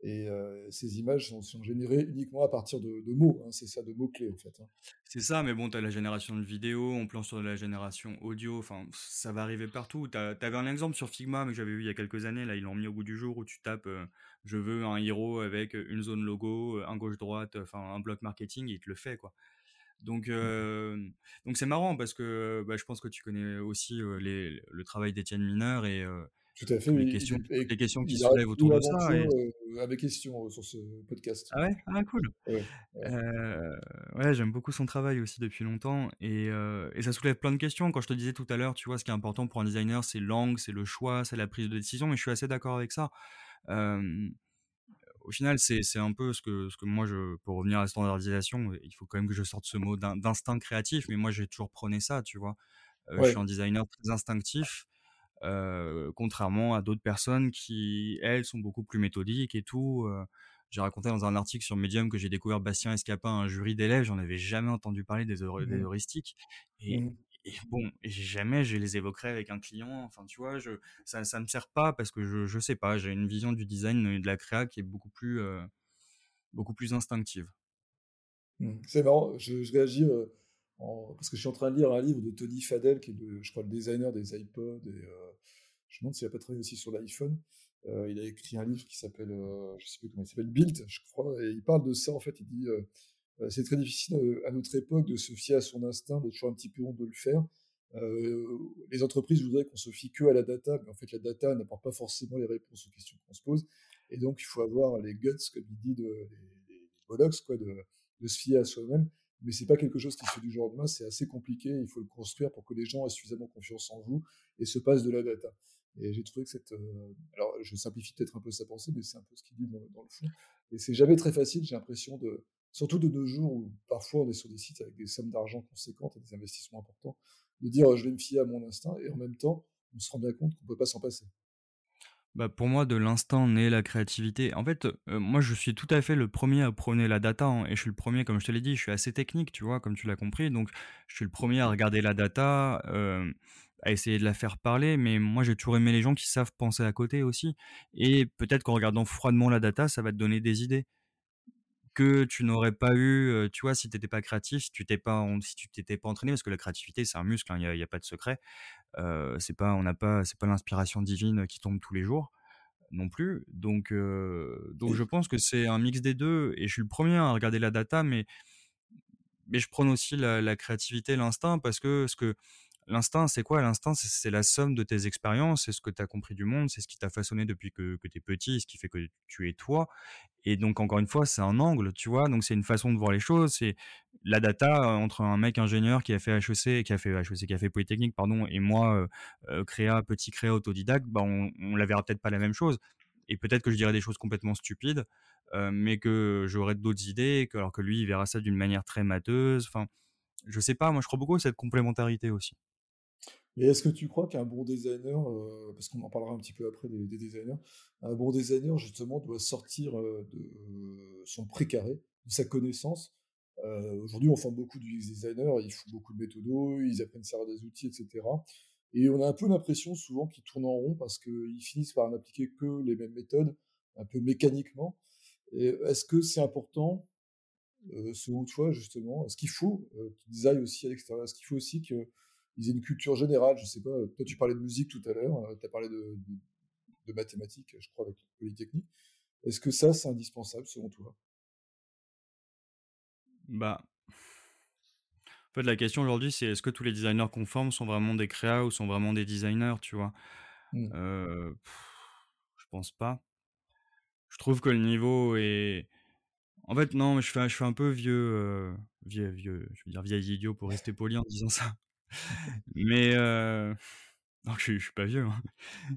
Et euh, ces images sont, sont, générées uniquement à partir de, de mots. Hein, c'est ça, de mots-clés, en fait. Hein. C'est ça, mais bon, tu as la génération de vidéos, on planche sur la génération audio, enfin, ça va arriver partout. Tu avais un exemple sur Figma, mais que j'avais vu il y a quelques années, là, ils l'ont mis au bout du jour, où tu tapes euh, je veux un héros avec une zone logo, un gauche-droite, enfin, un bloc marketing, et il te le fait, quoi. Donc, euh, donc c'est marrant parce que bah, je pense que tu connais aussi euh, les, le travail d'Étienne Mineur et euh, tout à fait. les questions, il, les questions qui il soulèvent autour de ça. Et... Euh, mes questions sur ce podcast. Ah ouais, ah cool. Ouais, ouais. ouais j'aime beaucoup son travail aussi depuis longtemps et, et ça soulève plein de questions. Quand je te disais tout à l'heure, tu vois, ce qui est important pour un designer, c'est l'angle, c'est le choix, c'est la prise de décision. Mais je suis assez d'accord avec ça. Euh, au final, c'est un peu ce que, ce que moi, je, pour revenir à la standardisation, il faut quand même que je sorte ce mot d'instinct créatif, mais moi, j'ai toujours prôné ça, tu vois. Euh, ouais. Je suis un designer très instinctif, euh, contrairement à d'autres personnes qui, elles, sont beaucoup plus méthodiques et tout. Euh, j'ai raconté dans un article sur Medium que j'ai découvert Bastien Escapin, un jury d'élèves, j'en avais jamais entendu parler des, Mmh. heuristiques. Et, Mmh. Et bon, jamais je les évoquerai avec un client. Enfin, tu vois, je, ça, ça me sert pas parce que je, je sais pas, j'ai une vision du design et de la créa qui est beaucoup plus, euh, beaucoup plus instinctive. Mmh. C'est marrant, je, je réagis euh, parce que je suis en train de lire un livre de Tony Fadell, qui est, le, je crois, le designer des iPods, et euh, je me demande s'il n'a pas travaillé aussi sur l'iPhone. Euh, il a écrit un livre qui s'appelle, je sais plus comment il s'appelle, Build, je crois, et il parle de ça, en fait, il dit c'est très difficile à notre époque de se fier à son instinct, d'être toujours un petit peu honte de le faire. Euh, les entreprises voudraient qu'on se fie que à la data, mais en fait la data n'apporte pas forcément les réponses aux questions qu'on se pose. Et donc il faut avoir les guts, comme il dit, de, les, bollocks, quoi, de, se fier à soi-même. Mais c'est pas quelque chose qui se fait du jour au lendemain, c'est assez compliqué. Il faut le construire pour que les gens aient suffisamment confiance en vous et se passent de la data. Et j'ai trouvé que cette, euh, alors je simplifie peut-être un peu sa pensée, mais c'est un peu ce qu'il dit dans, dans le fond. Et c'est jamais très facile, j'ai l'impression de, surtout de nos jours où parfois on est sur des sites avec des sommes d'argent conséquentes et des investissements importants, de dire je vais me fier à mon instinct et en même temps on se rend bien compte qu'on peut pas s'en passer. Bah pour moi, de l'instinct naît la créativité. En fait, euh, moi, je suis tout à fait le premier à prôner la data, hein, et je suis le premier, comme je te l'ai dit, je suis assez technique, tu vois, comme tu l'as compris. Donc, je suis le premier à regarder la data, euh, à essayer de la faire parler, mais moi, j'ai toujours aimé les gens qui savent penser à côté aussi. Et peut-être qu'en regardant froidement la data, ça va te donner des idées que tu n'aurais pas eu, tu vois, si tu étais pas créatif, si tu t'es pas si tu t'étais pas entraîné parce que la créativité, c'est un muscle, hein, il y a pas de secret. Heu, c'est pas on n'a pas c'est pas l'inspiration divine qui tombe tous les jours non plus. Donc donc je pense que c'est un mix des 2 et je suis le premier à regarder la data mais mais je prône aussi la la créativité, l'instinct parce que ce que l'instinct, c'est quoi? L'instinct, c'est la somme de tes expériences, c'est ce que tu as compris du monde, c'est ce qui t'a façonné depuis que que tu es petit, ce qui fait que tu es toi et donc encore une fois, c'est un angle, tu vois? Donc c'est une façon de voir les choses, c'est la data, heu, entre un mec ingénieur qui a fait HEC qui a fait HEC, qui a fait Polytechnique, pardon et moi, heu heu, créa, petit créa autodidacte, bah, on on la verra peut-être pas la même chose et peut-être que je dirais des choses complètement stupides, mais que j'aurais d'autres idées, que alors que lui, il verra ça d'une manière très matheuse, enfin, je sais pas, moi je crois beaucoup à cette complémentarité aussi. Mais est-ce que tu crois qu'un bon designer, heu, parce qu'on en parlera un petit peu après des des designers, un bon designer justement doit sortir, heu, de son précaré, de sa connaissance? Aujourd'hui, on forme beaucoup d'UX designers, ils font beaucoup de méthodos, ils apprennent à servir des outils et cetera et on a un peu l'impression souvent qu'ils tournent en rond parce qu'ils finissent par n'appliquer que les mêmes méthodes, un peu mécaniquement est-ce que c'est important, selon toi justement? Est-ce qu'il faut, qu'ils aillent aussi à l'extérieur? Est-ce qu'il faut aussi qu'ils aient une culture générale? Je sais pas, toi tu parlais de musique tout à l'heure, heu, tu as parlé de de de mathématiques, je crois avec Polytechnique. Est-ce que ça, c'est indispensable selon toi? Bah, en fait, la question aujourd'hui, c'est est-ce que tous les designers qu'on forme sont vraiment des créas ou sont vraiment des designers, tu vois? Mmh. Heu, je pense pas. Je trouve que le niveau est en fait, non, mais je fais un je fais un peu vieux, heu, vieux vieux, je veux dire vieil idiot pour rester poli en disant ça. Mais, <laughs> non, je je suis pas vieux, hein,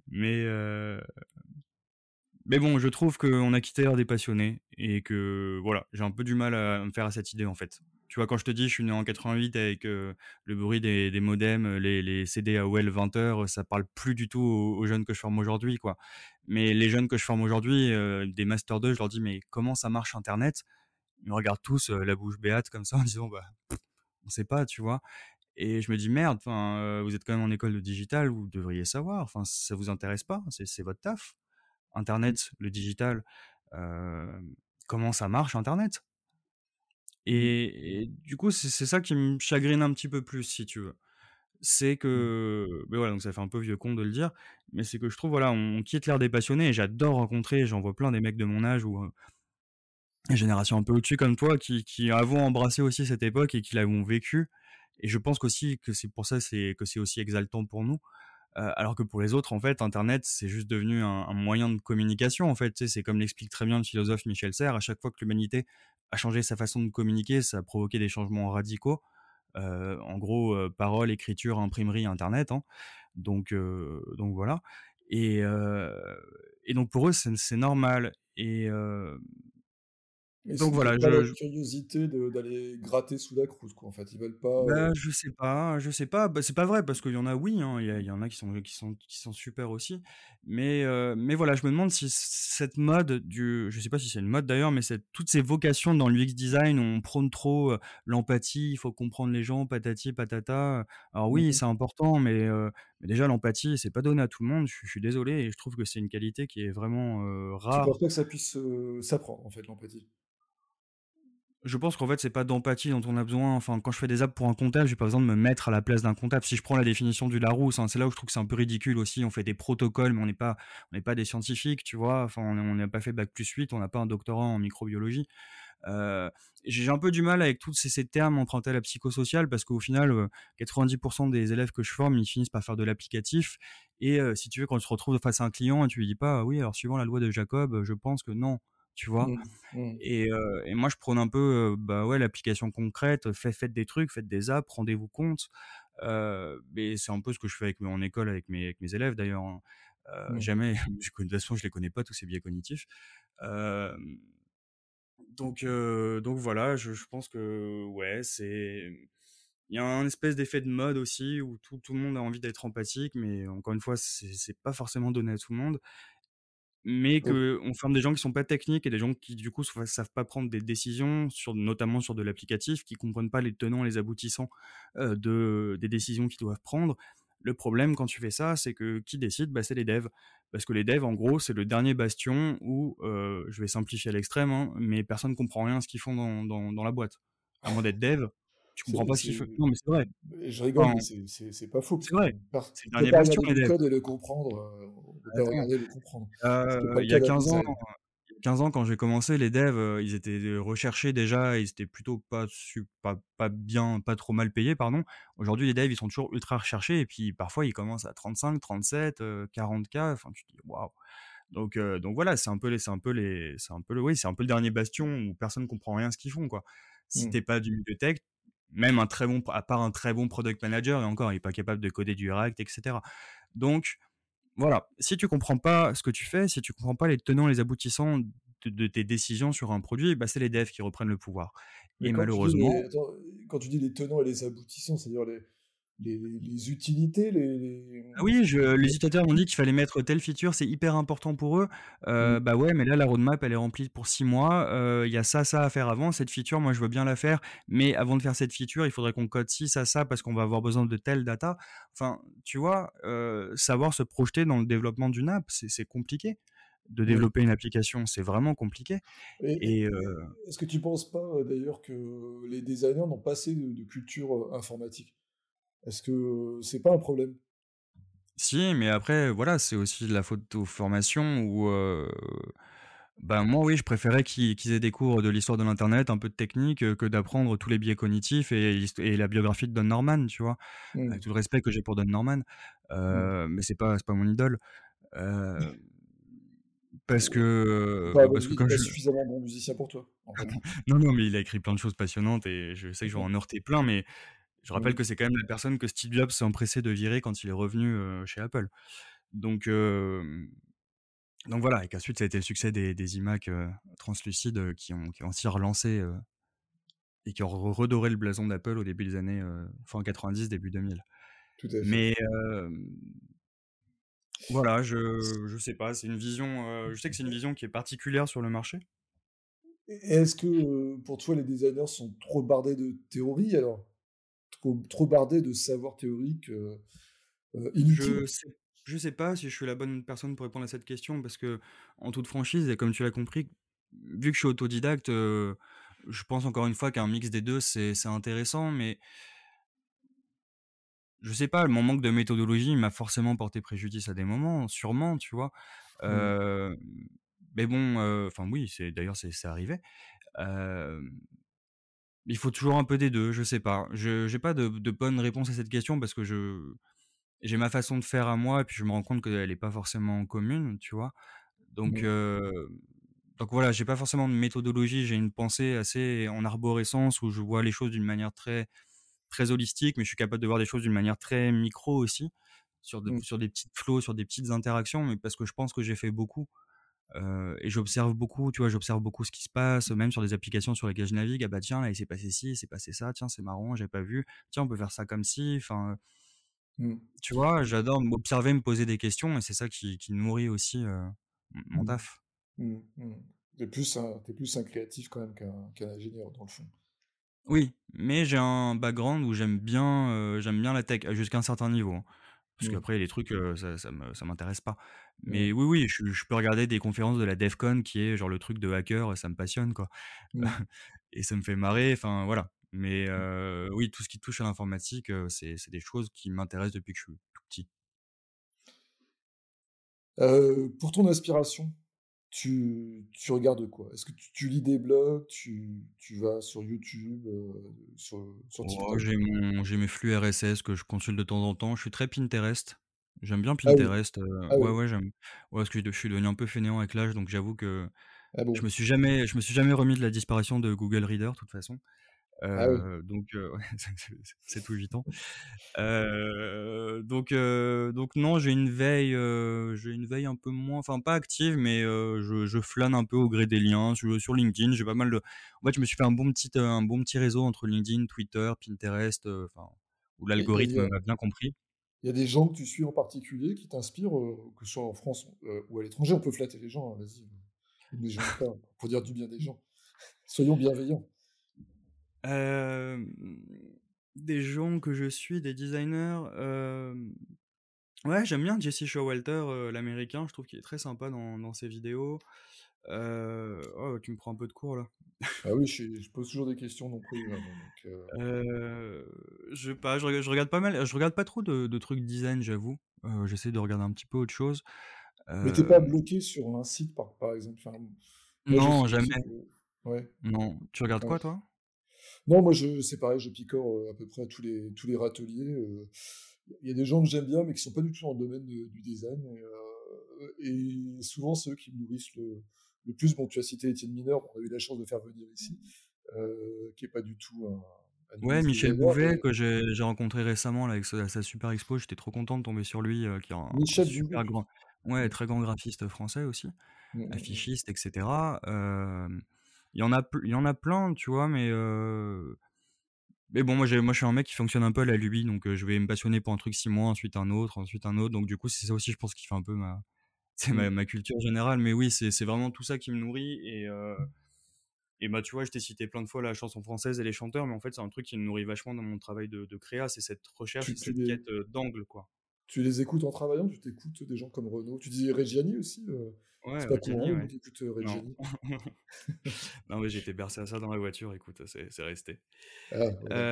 mais, heu mais bon, je trouve qu'on a quitté l'ère des passionnés et que voilà, j'ai un peu du mal à me faire à cette idée, en fait. Tu vois, quand je te dis, je suis né en 88 avec, heu, le bruit des modems, les les CD AOL 20 heures, ça parle plus du tout aux jeunes que je forme aujourd'hui, quoi. Mais les jeunes que je forme aujourd'hui, des master 2, je leur dis: «Mais comment ça marche internet?» ils me regardent tous, la bouche béate comme ça en disant: «Bah, on sait pas», tu vois? Et je me dis: «Merde, enfin, heu, vous êtes quand même en école de digital, vous devriez savoir, enfin, ça vous intéresse pas? C'est votre taf. Mmh. Internet, le digital, comment ça marche internet?» Mmh. et et du coup, c'est ça qui me chagrine un petit peu plus, si tu veux. C'est Mmh. que beh, voilà, donc ça fait un peu vieux con de le dire, mais c'est que je trouve, voilà, on quitte l'ère des passionnés et j'adore rencontrer j'en vois plein des mecs de mon âge ou, heu, génération un peu au-dessus comme toi qui qui avons embrassé aussi cette époque et qui l'avons vécue et je pense qu'aussi que c'est pour ça, que c'est aussi exaltant pour nous. Alors que pour les autres, en fait, internet, c'est juste devenu un moyen de communication, en fait? C'est comme l'explique très bien le philosophe Michel Serres, à chaque fois que l'humanité a changé sa façon de communiquer, ça a provoqué des changements radicaux. En gros, parole, écriture, imprimerie, internet, hein. Donc donc voilà et et donc pour eux, c'est normal et Mais donc voilà, pas la je je curiosité d'aller gratter sous la croûte, quoi, en fait. Ils veulent pas, Bah, heu je sais pas, je sais pas. Bah, c'est pas vrai parce qu'il y en a, oui, hein, il y en a qui sont qui sont qui sont super aussi. Mais, heu, mais voilà, je me demande si cette mode du je sais pas si c'est une mode d'ailleurs, mais cette toutes ces vocations dans l'UX design où on prône trop, heu, l'empathie, il faut comprendre les gens, patati patata. Alors mmh oui, mh. c'est important, mais, déjà l'empathie, c'est pas donné à tout le monde. Je suis je suis désolé et je trouve que c'est une qualité qui est vraiment, heu, Tu penses rare pas que ça puisse, s'apprendre, en fait, l'empathie? Je pense qu'en fait, c'est pas d'empathie dont on a besoin. Enfin, quand je fais des apps pour un comptable, j'ai pas besoin de me mettre à la place d'un comptable. Si je prends la définition du Larousse, hein, c'est là où je trouve que c'est un peu ridicule aussi. On fait des protocoles, mais on n'est pas, on n'est pas des scientifiques, tu vois. Enfin, on n'a pas fait bac plus 8, on n'a pas un doctorat en microbiologie. Euh, j'ai un peu du mal avec tous ces, termes empruntés à la psychosociale parce qu'au final, euh, 90% des élèves que je forme, ils finissent par faire de l'applicatif. Et euh, si tu veux, quand tu te retrouves face à un client, tu lui dis pas, oui, alors suivant la loi de Jacob, je pense que non, tu vois? Mmh. Mmh. Et, moi je prône un peu, bah, ouais, l'application concrète, faites faites des trucs, faites des apps, rendez-vous compte. Mais c'est un peu ce que je fais avec en école avec mes avec mes élèves d'ailleurs, hein. Mmh. jamais <laughs> de toute façon je les connais pas tous ces biais cognitifs. Donc donc voilà, je je pense que ouais, c'est il y a un espèce d'effet de mode aussi où tout tout le monde a envie d'être empathique, mais encore une fois, c'est pas forcément donné à tout le monde. Mais Donc qu'on forme des gens qui sont pas techniques et des gens qui, du coup, ne savent pas prendre des décisions sur notamment sur de l'applicatif, qui comprennent pas les tenants et les aboutissants, de des décisions qu'ils doivent prendre. Le problème quand tu fais ça, c'est que qui décide? Bah, C'est les devs. Parce que les devs, en gros, c'est le dernier bastion où, je vais simplifier à l'extrême, hein, mais personne ne comprend rien à ce qu'ils font dans, dans, dans la boîte. À moins d'être dev, tu comprends pas ce qu'ils font. Non, mais c'est vrai. Je rigole, mais c'est pas faux. C'est vrai. C'est le dernier bastion, les devs. code et le comprendre. Regarder comprendre. il y a 15 ans, 15 ans, quand j'ai commencé, les devs, ils étaient recherchés déjà, ils étaient plutôt pas, pas, pas bien, pas trop mal payés, pardon. Aujourd'hui, les devs, ils sont toujours ultra recherchés, et puis parfois, ils commencent à 35, 37, 40K, enfin, tu te dis, waouh. Donc, donc voilà, c'est un peu les, c'est un peu les, c'est un peu le, oui, c'est un peu le dernier bastion où personne comprend rien à ce qu'ils font, quoi. Si mmh. t'es pas du milieu tech, même un très bon, à part un très bon product manager, et encore, il est pas capable de coder du React, etc. Donc, voilà, si tu comprends pas ce que tu fais, si tu comprends pas les tenants et les aboutissants de, tes décisions sur un produit, bah, c'est les devs qui reprennent le pouvoir. et malheureusement. quand tu dis les tenants et les aboutissants, c'est-à-dire les, les, utilités les, Ah oui, je, les utilisateurs m'ont dit qu'il fallait mettre telle feature, c'est hyper important pour eux. Euh, mmh. Bah ouais, mais là, la roadmap, elle est remplie pour six mois. Euh, il y a ça, ça à faire avant. Cette feature, moi, je veux bien la faire. Mais avant de faire cette feature, il faudrait qu'on code ci, ça, ça, parce qu'on va avoir besoin de telle data. Enfin, tu vois, euh, savoir se projeter dans le développement d'une app, c'est compliqué. De développer une application, c'est vraiment compliqué. Et, Est-ce que tu penses pas d'ailleurs que les designers n'ont pas assez de culture informatique? Est-ce que c'est pas un problème? Si, mais après, voilà, c'est aussi de la faute aux formations où, ben moi, oui, je préférais qu'ils aient des cours de l'histoire de l'internet, un peu de technique, que d'apprendre tous les biais cognitifs et et la biographie de Don Norman, tu vois? Avec mmh. tout le respect que j'ai pour Don Norman, mmh. mais c'est pas pas mon idole, <laughs> parce que, bah, parce que comme suffisamment bon musicien pour toi, <laughs> Non, non, mais il a écrit plein de choses passionnantes et je sais que je vais mmh. en heurter plein, mais je rappelle que c'est quand même la personne que Steve Jobs s'est empressé de virer quand il est revenu chez Apple. Donc, donc voilà, et qu'ensuite ça a été le succès des, des iMac translucides qui ont, qui ont aussi relancé et qui ont redoré le blason d'Apple au début des années fin 90, début 2000. Tout à fait. Mais voilà, je, je sais pas, c'est une vision, je sais que c'est une vision qui est particulière sur le marché. Est-ce que pour toi les designers sont trop bardés de théorie alors? Trop, bardé de savoir théorique euh, euh, inutile. Je sais, je sais pas si je suis la bonne personne pour répondre à cette question parce que, en toute franchise, et comme tu l'as compris, vu que je suis autodidacte, euh, je pense encore une fois qu'un mix des deux c'est intéressant, mais je sais pas, mon manque de méthodologie m'a forcément porté préjudice à des moments, sûrement, tu vois. Mmh. mais bon, enfin oui, c'est d'ailleurs c'est arrivé. Il faut toujours un peu des deux, je sais pas. Je j'ai pas de, de bonne réponse à cette question parce que je j'ai ma façon de faire à moi et puis je me rends compte qu'elle est pas forcément commune, tu vois? Donc donc voilà, j'ai pas forcément de méthodologie, j'ai une pensée assez en arborescence où je vois les choses d'une manière très très holistique, mais je suis capable de voir des choses d'une manière très micro aussi, sur, mmh. sur des petites flots, sur des petites interactions, mais parce que je pense que j'ai fait beaucoup et j'observe beaucoup, tu vois, j'observe beaucoup ce qui se passe, même sur des applications sur lesquelles je navigue. Ah bah tiens, là, il s'est passé ci, il s'est passé ça, tiens, c'est marrant, j'ai pas vu. Tiens, on peut faire ça comme ci. Enfin, mmh. tu vois, j'adore m'observer, me poser des questions, et c'est ça qui, qui, nourrit aussi mon mmh. taf. Mmh, t'es plus, un, plus un créatif quand même qu'un ingénieur, dans le fond. Oui, mais j'ai un background où j'aime bien, j'aime bien la tech, jusqu'à un certain niveau. Parce mmh. qu'après, les trucs, ça, ça m'intéresse pas. Mais oui, oui, je, peux regarder des conférences de la DEFCON qui est genre le truc de hacker, ça me passionne, quoi. Mmh. <laughs> et ça me fait marrer, enfin voilà. Mais mmh. oui, tout ce qui touche à l'informatique, c'est des choses qui m'intéressent depuis que je suis tout petit. pour ton inspiration, tu, tu regardes quoi? Est-ce que tu, lis des blogs tu, tu vas sur YouTube sur, sur TikTok? J'ai mes flux RSS que je consulte de temps en temps. Je suis très Pinterest. J'aime bien ah Pinterest. Ah ouais, ouais, j'aime. Ouais, parce que je suis devenu un peu fainéant avec l'âge, donc j'avoue que ah je me suis jamais, je me suis jamais remis de la disparition de Google Reader, de toute façon. Ah donc <laughs> c'est tout évident. donc donc non, j'ai une veille, j'ai une veille un peu moins, enfin pas active, mais je, je, flâne un peu au gré des liens sur, sur LinkedIn. J'ai pas mal de, en fait, je me suis fait un bon petit un bon petit réseau entre LinkedIn, Twitter, Pinterest, enfin où l'algorithme m'a bien compris. Il y a des gens que tu suis en particulier qui t'inspirent, que ce soit en France ou à l'étranger? On peut flatter les gens, hein, vas-y. Les gens pour dire du bien des gens. Soyons bienveillants des gens que je suis, des designers, Ouais, j'aime bien Jesse Showalter, l'américain, je trouve qu'il est très sympa dans dans ses vidéos. Oh, tu me prends un peu de court là. Ah oui, je pose toujours des questions non moi, donc Heu, <laughs> je pas, je je regarde pas mal je regarde pas trop de de trucs design, j'avoue. J'essaie de regarder un petit peu autre chose. Mais tu es pas bloqué sur un site par par exemple? Enfin, moi Non, jamais. que ouais, Non. Tu regardes ouais. quoi toi? Non, moi c'est pareil, je picore, heu, à peu près à tous les tous les râteliers, heu. Il y a des gens que j'aime bien, mais qui sont pas du tout dans le domaine de du design et et souvent c'est eux qui me nourrissent le le plus. Bon, tu as cité Étienne Mineur, on a eu la chance de faire venir ici, qui est pas du tout un un Ouais, Michel Bouvet mais que j'ai rencontré récemment là avec sa sa super expo, j'étais trop content de tomber sur lui, qui est un Michel Bouvet, super grand ouais, Mmh. très grand graphiste français aussi, Mmh mh mh. affichiste et cetera. Il y en a il y en a plein, tu vois? Mais mais bon, moi j'ai moi je suis un mec qui fonctionne un peu à la lubie, donc je vais me passionner pour un truc 6 mois, ensuite un autre, ensuite un autre, donc du coup, c'est ça aussi je pense qui fait un peu ma <laughs> c'est ma Mmh. ma culture générale, mais oui, c'est c'est vraiment tout ça qui me nourrit et et bah, tu vois, je t'ai cité plein de fois la chanson française et les chanteurs, mais en fait, c'est un truc qui me nourrit vachement dans mon travail de de créa, c'est cette recherche Tu cette quête, d'angle, quoi. Tu les écoutes en travaillant? Tu t'écoutes des gens comme Renaud? Tu disais Reggiani aussi, heu? Ouais, C'est pas courant Reggiani, ouais. écoutent, heu, Non. Reggiani? <laughs> Non, mais été bercé à ça dans la voiture, écoute, c'est c'est resté. Ah ouais,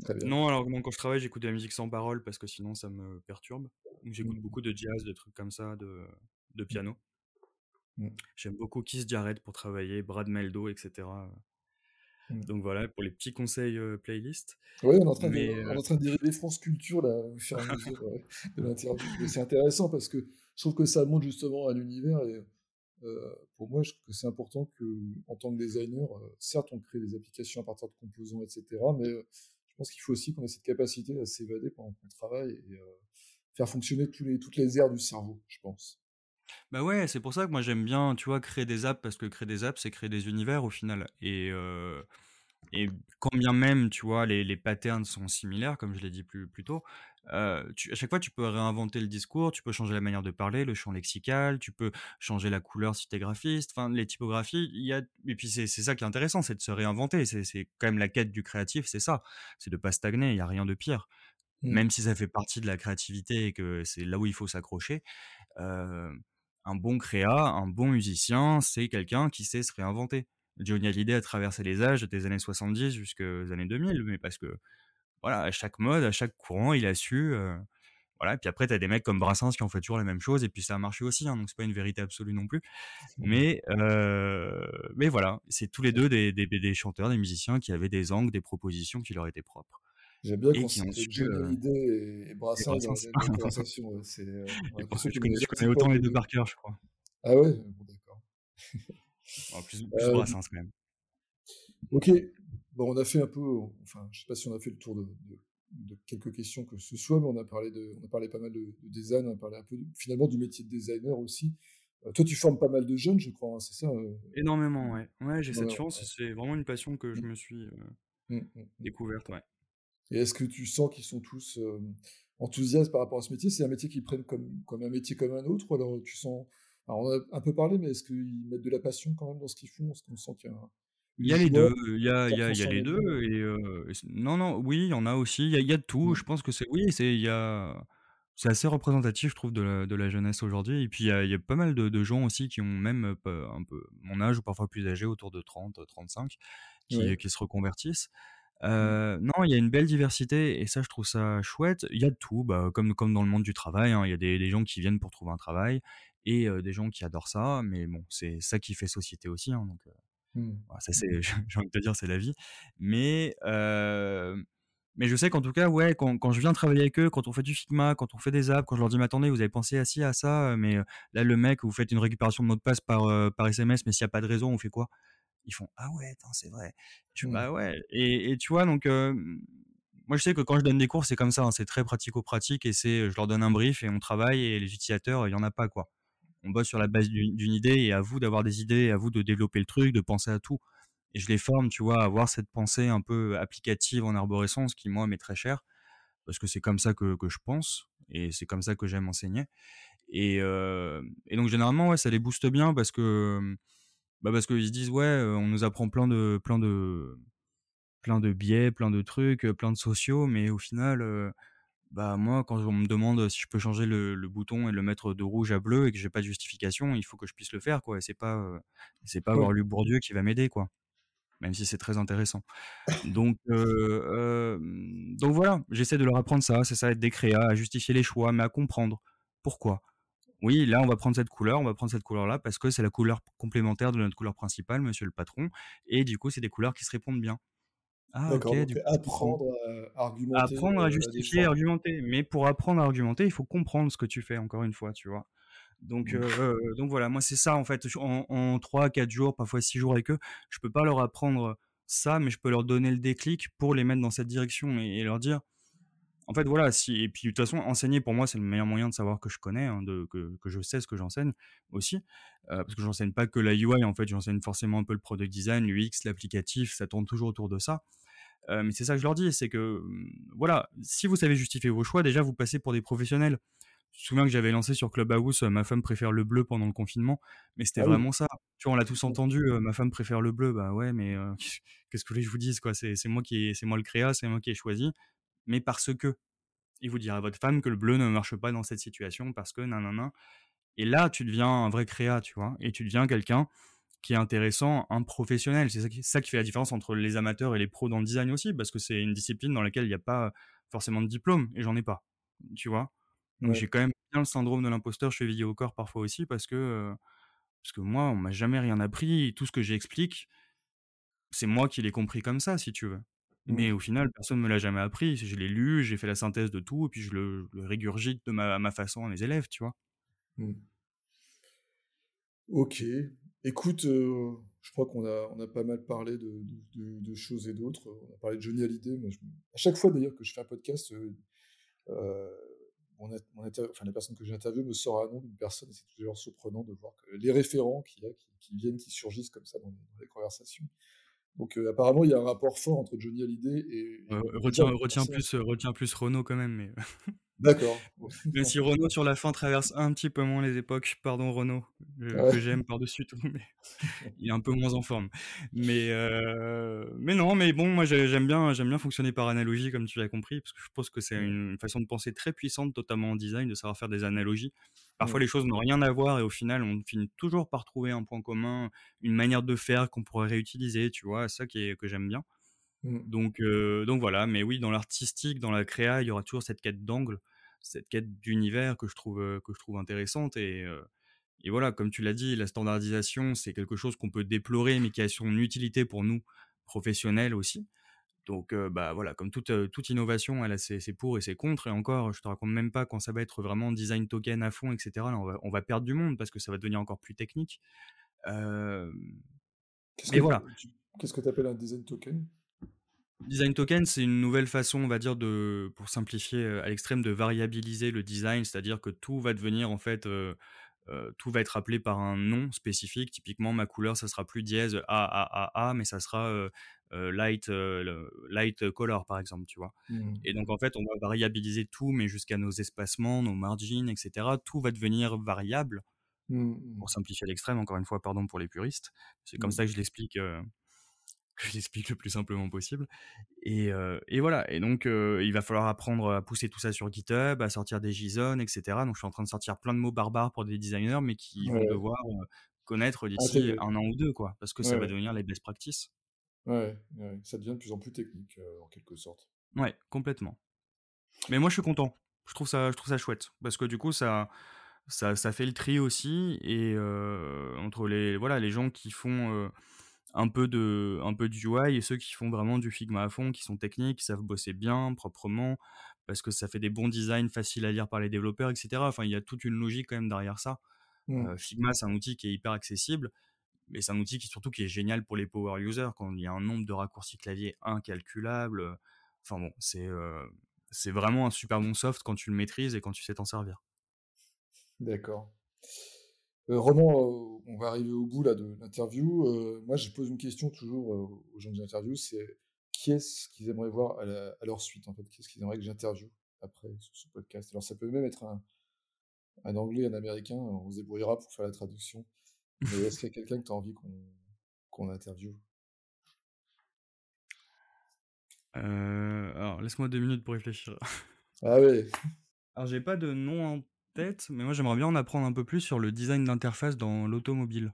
Très bien. non, alors non, quand je travaille, j'écoute de la musique sans paroles parce que sinon ça me perturbe. J'écoute Mmh. beaucoup de jazz, de trucs comme ça, de de Mmh. piano. Mmh. J'aime beaucoup Keith Jarrett pour travailler, Brad Mehldau et cetera. Mmh. Donc voilà, pour les petits conseils, heu, playlist. Ouais, on est en train de on est heu en train de dériver France Culture là, au fur et à <laughs> mesure, de l'interview. C'est intéressant parce que je trouve que ça montre justement un univers et pour moi, je trouve que c'est important qu'en tant que designer, certes, on crée des applications à partir de composants et cetera, mais je pense qu'il faut aussi qu'on ait cette capacité à s'évader pendant qu'on travaille et faire fonctionner tous les toutes les aires du cerveau, je pense. Bah ouais, c'est pour ça que moi j'aime bien, tu vois, créer des apps parce que créer des apps, c'est créer des univers au final et et quand bien même, tu vois, les les patterns sont similaires, comme je l'ai dit plus plus tôt, tu à chaque fois, tu peux réinventer le discours, tu peux changer la manière de parler, le champ lexical, tu peux changer la couleur si tu es graphiste, enfin les typographies, il y a et puis c'est c'est ça qui est intéressant, c'est de se réinventer, c'est c'est quand même la quête du créatif, c'est ça, c'est de pas stagner, il y a rien de pire. Mmh. Même si ça fait partie de la créativité et que c'est là où il faut s'accrocher, un bon créa, un bon musicien, c'est quelqu'un qui sait se réinventer. Johnny Hallyday a traversé les âges des années 70 jusqu'aux années 2000, mais parce que, voilà, à chaque mode, à chaque courant, il a su, heu, voilà et puis après tu as des mecs comme Brassens qui ont fait toujours la même chose et puis ça a marché aussi, hein, donc c'est pas une vérité absolue non plus. Mais heu, mais voilà, c'est tous les 2 des des des chanteurs, des musiciens qui avaient des angles, des propositions qui leur étaient propres J'aime bien qu'on qui cite Johnny Hallyday et et Brassens dans la <laughs> conversation, ouais, c'est, <laughs> on a Et bah, l'impression je connais je autant les des 2 2. par cœur, je crois. Ah ouais? Bon d'accord. <laughs> Oh plus plus Hem Brassens quand même. OK. Bon, on a fait un peu, enfin, je sais pas si on a fait le tour de de de quelques questions que ce soit, mais on a parlé de on a parlé pas mal de de design, on a parlé un peu finalement du métier de designer aussi. Heu, toi, tu formes pas mal de jeunes, je crois, hein, c'est ça? Énormément, ouais. Ouais, j'ai Ouais, cette chance, ouais. c'est vraiment une passion que je Mmh. me suis, mmh, mmh. découverte, ouais. Et est-ce que tu sens qu'ils sont tous, hem, enthousiastes par rapport à ce métier? C'est un métier qu'ils prennent comme comme un métier comme un autre ou alors tu sens alors on a un peu parlé, mais est-ce qu'ils mettent de la passion quand même dans ce qu'ils font? Est-ce qu'on sent qu'il y a Il y a les 2, il y a il qui y a il y a repense en les? 2 et c non, non, oui, il y en a aussi, il y a il y a de tout. Mmh. Je pense que c'est oui, c'est il y a c'est assez représentatif, je trouve, de la de la jeunesse aujourd'hui et puis il y a pas mal de de gens aussi qui ont même, pe un peu mon âge ou parfois plus âgés, autour de 30-35 qui Ouais. qui se reconvertissent. Mmh. Non, il y a une belle diversité et ça, je trouve ça chouette. Il y a de tout, bah, comme comme dans le monde du travail, hein, il y a des des gens qui viennent pour trouver un travail et des gens qui adorent ça, mais bon, c'est ça qui fait société aussi, hein, donc Mmh. voilà, ça c'est <laughs> j'ai envie de te dire, c'est la vie. Mais je sais qu'en tout cas, ouais, quand quand je viens travailler avec eux, quand on fait du Figma, quand on fait des apps, quand je leur dis: «Mais attendez, vous avez pensé à ci, à ça, mais là, le mec, vous faites une récupération de mot de passe par, par SMS, mais s'il y a pas de raison, on fait quoi?» Ils font: «Ah ouais, c'est vrai». Mmh. «Bah ouais» et et tu vois donc hem, moi je sais que quand je donne des cours, c'est comme ça, hein, c'est très pratico-pratique et c'est, je leur donne un brief et on travaille et les utilisateurs, il y en a pas, quoi. On bosse sur la base d'une idée et à vous d'avoir des idées, à vous de développer le truc, de penser à tout et je les forme, tu vois, à avoir cette pensée un peu applicative en arborescence qui, moi, m'est très chère parce que c'est comme ça que que je pense et c'est comme ça que j'aime enseigner et et donc généralement, ouais, ça les booste bien parce que, hem, bah, parce qu'ils se disent: «Ouais, on nous apprend plein de plein de plein de biais, plein de trucs, plein de sociaux, mais au final, heu» Bah, moi, quand on me demande si je peux changer le le bouton et le mettre de rouge à bleu et que j'ai pas de justification, il faut que je puisse le faire, quoi et c'est pas, c'est pas avoir lu Bourdieu qui va m'aider, quoi. Même si c'est très intéressant. Donc donc voilà, j'essaie de leur apprendre ça, c'est ça, être des créas, à justifier les choix, mais à comprendre. Pourquoi? Oui, là, on va prendre cette couleur, on va prendre cette couleur-là parce que c'est la couleur complémentaire de notre couleur principale, monsieur le patron et du coup, c'est des couleurs qui se répondent bien. Ah OK, D'accord, donc je comprends. apprendre à argumenter, Apprendre à heu, à justifier, défendre. argumenter, mais pour apprendre à argumenter, il faut comprendre ce que tu fais, encore une fois, tu vois? Donc Mmh. heu, donc voilà, moi, c'est ça, en fait, en en 3-4 jours, parfois 6 jours avec eux, je peux pas leur apprendre ça, mais je peux leur donner le déclic pour les mettre dans cette direction et et leur dire en fait, voilà, si et puis de toute façon, enseigner pour moi, c'est le meilleur moyen de savoir que je connais, hein, de que que je sais ce que j'enseigne aussi, heu, parce que j'enseigne pas que la UI, en fait, j'enseigne forcément un peu le product design, l'UX, l'applicatif, ça tourne toujours autour de ça. Heu, mais c'est ça que je leur dis, c'est que, mmh, voilà, si vous savez justifier vos choix, déjà vous passez pour des professionnels. Je me souviens que j'avais lancé sur Clubhouse, heu, ma femme préfère le bleu pendant le confinement, mais c'était Ah oui. vraiment ça. Tu vois, on l'a tous entendu, ma femme préfère le bleu, bah ouais, mais <laughs> qu'est-ce que je vous dise, quoi? C'est moi qui ai c'est moi le créa, c'est moi qui ai choisi, mais parce que. Et vous direz à votre femme que le bleu ne marche pas dans cette situation parce que nin et là, tu deviens un vrai créa, tu vois? Et tu deviens quelqu'un qui est intéressant, un professionnel. C'est ça qui ça qui fait la différence entre les amateurs et les pros dans le design aussi, parce que c'est une discipline dans laquelle il y a pas forcément de diplôme et j'en ai pas, tu vois? Donc Ouais. j'ai quand même bien le syndrome de l'imposteur chevillé au corps parfois aussi parce que, parce que moi, on m'a jamais rien appris et tout ce que j'explique, c'est moi qui l'ai compris comme ça, si tu veux. Mais Mmh. au final, personne me l'a jamais appris. Je l'ai lu, j'ai fait la synthèse de tout et puis je le le régurgite de ma façon à mes élèves, tu vois? Mmh. OK. Écoute, heu, je crois qu'on a on a pas mal parlé de de de de choses et d'autres. On a parlé de Johnny Hallyday. Moi, je me à chaque fois d'ailleurs que je fais un podcast, heu heu, mon mon enfin la personne que j'interviewe me sort un nom d'une personne et c'est toujours surprenant de voir que les référents qu'il y a, qui qui viennent, qui surgissent comme ça dans dans les conversations. Donc, heu, apparemment, il y a un rapport fort entre Johnny Hallyday et dire retiens plus, heu, retiens plus Renaud quand même, mais <laughs> D'accord. même <laughs> si Renaud sur la fin traverse un petit peu moins les époques, pardon Renaud, heu, que j'aime par-dessus tout, mais <laughs> il est un peu moins en forme. Mais heu, mais non, mais bon, moi j'ai j'aime bien j'aime bien fonctionner par analogie comme tu l'as compris, parce que je pense que c'est une façon de penser très puissante, notamment en design, de savoir faire des analogies. Parfois les choses n'ont rien à voir et au final on finit toujours par trouver un point commun, une manière de faire qu'on pourrait réutiliser, tu vois? C'est ça qui est que j'aime bien. Mmh. Donc donc voilà, mais oui, dans l'artistique, dans la créa, il y aura toujours cette quête d'angle, cette quête d'univers que je trouve, que je trouve intéressante et voilà, comme tu l'as dit, la standardisation, c'est quelque chose qu'on peut déplorer, mais qui a son utilité pour nous, professionnels aussi. Donc bah, voilà, comme toute, toute innovation, elle a ses ses pour et ses contre et encore, je te raconte même pas quand ça va être vraiment design token à fond et cetera. Là, on va on va perdre du monde parce que ça va devenir encore plus technique. Qu'est-ce que voilà. qu'est-ce que tu appelles un design token? Design token, c'est une nouvelle façon, on va dire, de pour simplifier, heu, à l'extrême, de variabiliser le design. C'est-à-dire que tout va devenir en fait, heu heu, tout va être appelé par un nom spécifique. Typiquement, ma couleur, ça sera plus dièse AAAA, mais ça sera, light, light color, par exemple, tu vois? Mmh. Et donc en fait, on va variabiliser tout, mais jusqu'à nos espacements, nos margins et cetera. Tout va devenir variable, Mmh mh. pour simplifier à l'extrême, encore une fois, pardon pour les puristes. C'est comme Mmh. ça que je l'explique, que je l'explique le plus simplement possible. Et, et voilà. Et donc, il va falloir apprendre à pousser tout ça sur GitHub, à sortir des JSON, et cetera. Donc, je suis en train de sortir plein de mots barbares pour des designers, mais qui vont devoir, connaître d'ici intégrer. 1 an ou 2, quoi, parce que ça Ouais, va devenir les best practices. Ouais, ça devient de plus en plus technique, en quelque sorte. Ouais, complètement. Mais moi, je suis content. Je trouve ça je trouve ça chouette parce que du coup, ça ça ça fait le tri aussi et entre les voilà, les gens qui font, un peu de un peu d'UI et ceux qui font vraiment du Figma à fond, qui sont techniques, qui savent bosser bien, proprement, parce que ça fait des bons designs faciles à lire par les développeurs et cetera. Enfin, il y a toute une logique quand même derrière ça. Mmh. Heu, Figma, c'est un outil qui est hyper accessible, mais c'est un outil qui surtout qui est génial pour les power users quand il y a un nombre de raccourcis clavier incalculable, enfin bon, c'est, heu, c'est vraiment un super bon soft quand tu le maîtrises et quand tu sais t'en servir. D'accord. Heu, Ronan, heu, on va arriver au bout là de l'interview. Heu, moi, je pose une question toujours, aux gens que j'interviewe, c'est qui est-ce qu'ils aimeraient voir à la à leur suite, en fait? Qui est-ce qu'ils aimeraient que j'interviewe après sur ce podcast? Alors ça peut même être un un Anglais, un Américain, on se débrouillera pour faire la traduction. Mais est-ce qu'il y a quelqu'un que tu as envie qu'on qu'on interviewe? Alors laisse-moi 2 minutes pour réfléchir. Ah ouais. Alors j'ai pas de nom en tête, mais moi j'aimerais bien en apprendre un peu plus sur le design d'interface dans l'automobile.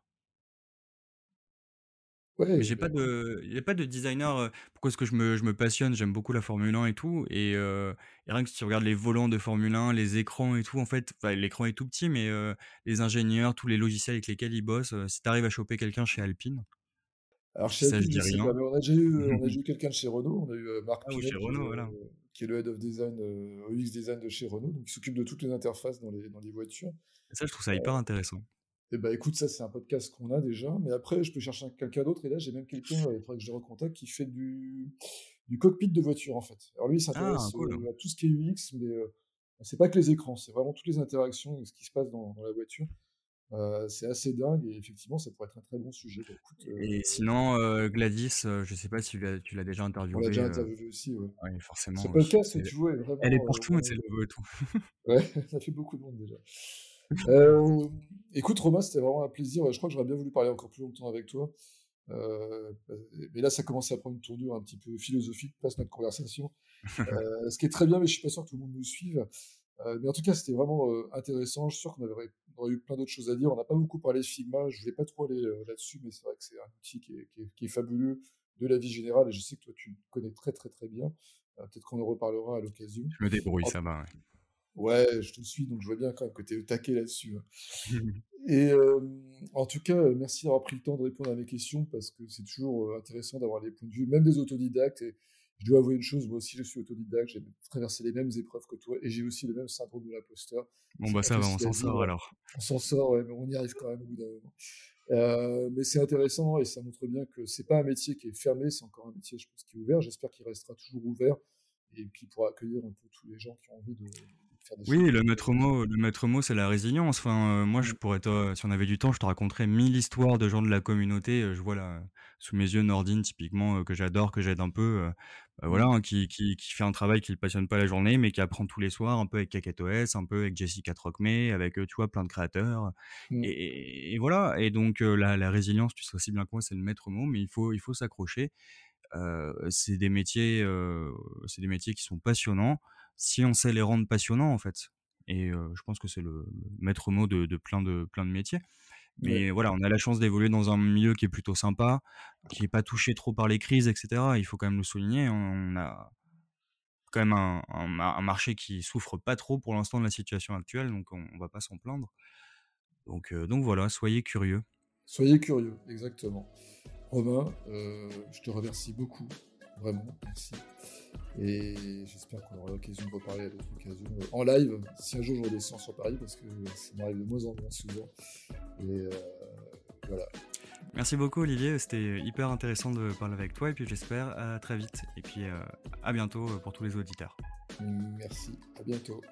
Ouais, j'ai bah pas de il y a pas de designer, heu pourquoi est-ce que je me je me passionne, j'aime beaucoup la Formule 1 et tout et heu et rien que si tu regardes les volants de Formule 1, les écrans et tout, en fait, enfin l'écran est tout petit, mais heu, les ingénieurs, tous les logiciels avec lesquels ils bossent, heu, si tu arrives à choper quelqu'un chez Alpine, Alors chez ça Alpine, je sais rien. pas, mais on a déjà eu, on a <laughs> déjà eu quelqu'un de chez Renault, on a eu euh, Marc Ah ou Pinet chez qui Renault, voilà. Qui est le head of design, euh, UX design de chez Renault, donc il s'occupe de toutes les interfaces dans les, dans les voitures. Et ça, je trouve ça hyper intéressant. Et bah écoute, ça c'est un podcast qu'on a déjà, mais après je peux chercher un- quelqu'un d'autre, et là j'ai même quelqu'un, euh, il faudrait que je le recontacte, qui fait du, du cockpit de voiture en fait. Alors lui il Ah s'intéresse cool. euh, à tout ce qui est UX, mais euh, c'est pas que les écrans, c'est vraiment toutes les interactions et ce qui se passe dans, dans la voiture. Euh, c'est assez dingue, et effectivement ça pourrait être un très bon sujet. Bah, écoute, Et euh, sinon, heu, Gladys, je sais pas si tu l'as déjà on l'a interviewée, déjà heu, interviewé aussi, ouais. ouais Ce forcément, j podcast, c'est tu vois, est elle est vraiment, euh, partout, mais vraiment c'est le tout. <laughs> Ouais, ça fait beaucoup de monde déjà. Euh, écoute, Romain, c'était vraiment un plaisir. Je crois que j'aurais bien voulu parler encore plus longtemps avec toi. Euh, mais là, ça commence à prendre une tournure un petit peu philosophique, passe notre conversation. Euh, ce qui est très bien, mais je suis pas sûr que tout le monde nous suive. Euh, mais en tout cas, c'était vraiment euh, intéressant. Je suis sûr qu'on avait- on aurait eu plein d'autres choses à dire. On n'a pas beaucoup parlé de Figma. Je voulais pas trop aller euh, là-dessus, mais c'est vrai que c'est un outil qui est, qui est- qui est fabuleux de la vie générale. Et je sais que toi, tu le connais très, très, très bien. Euh, Peut-être qu'on en reparlera à l'occasion. Je me débrouille, En- ça va, Ouais, je te suis, donc je vois bien quand même que tu es au taquet là-dessus. hein. ouais. <laughs> Et euh, en tout cas, merci d'avoir pris le temps de répondre à mes questions parce que c'est toujours euh, intéressant d'avoir les points de vue, même des autodidactes. Et je dois avouer une chose, moi aussi je suis autodidacte, j'ai traversé les mêmes épreuves que toi et j'ai aussi le même syndrome de l'imposteur. Bon bah ça va, on s'en sort alors. On s'en sort, ouais, mais on y arrive quand même au bout d'un moment. Euh, mais c'est intéressant et ça montre bien que c'est pas un métier qui est fermé, c'est encore un métier, je pense, qui est ouvert. J'espère qu'il restera toujours ouvert et qu'il pourra accueillir un peu tous les gens qui ont envie de faire des Oui, le maître mot le maître mot, c'est la résilience. Enfin, heu, moi, je Mm. pourrais te si on avait du temps, je te raconterais 1000 histoires de gens de la communauté. Heu, je vois là, sous mes yeux, Nordine typiquement, heu, que j'adore, que j'aide un peu, bah, voilà, Mm. hein, qui qui qui fait un travail qui le passionne pas la journée, mais qui apprend tous les soirs, un peu avec KakatoS, un peu avec Jessica Trocmé, avec, tu vois, plein de créateurs Mm. et et voilà et donc la la résilience, tu sais aussi bien que moi, c'est le maître mot, mais il faut il faut s'accrocher. C'est des métiers, c'est des métiers qui sont passionnants, si on sait les rendre passionnants, en fait et je pense que c'est le maître mot de de plein de plein de métiers. Ouais. Mais voilà, on a la chance d'évoluer dans un milieu qui est plutôt sympa, qui est pas touché trop par les crises et cetera. Il faut quand même le souligner, on a quand même un un ma un marché qui souffre pas trop pour l'instant de la situation actuelle, donc on on va pas s'en plaindre. Donc voilà, soyez curieux. Soyez curieux, exactement. Romain, euh, je te remercie beaucoup, vraiment, merci. Et j'espère qu'on aura l'occasion de reparler à d'autres occasions euh, en live, si un jour je redescends sur Paris, parce que ça m'arrive de moins en moins souvent. Et euh, voilà. Merci beaucoup Olivier, c'était hyper intéressant de parler avec toi et puis j'espère à très vite et puis euh, à bientôt pour tous les auditeurs. Merci, à bientôt.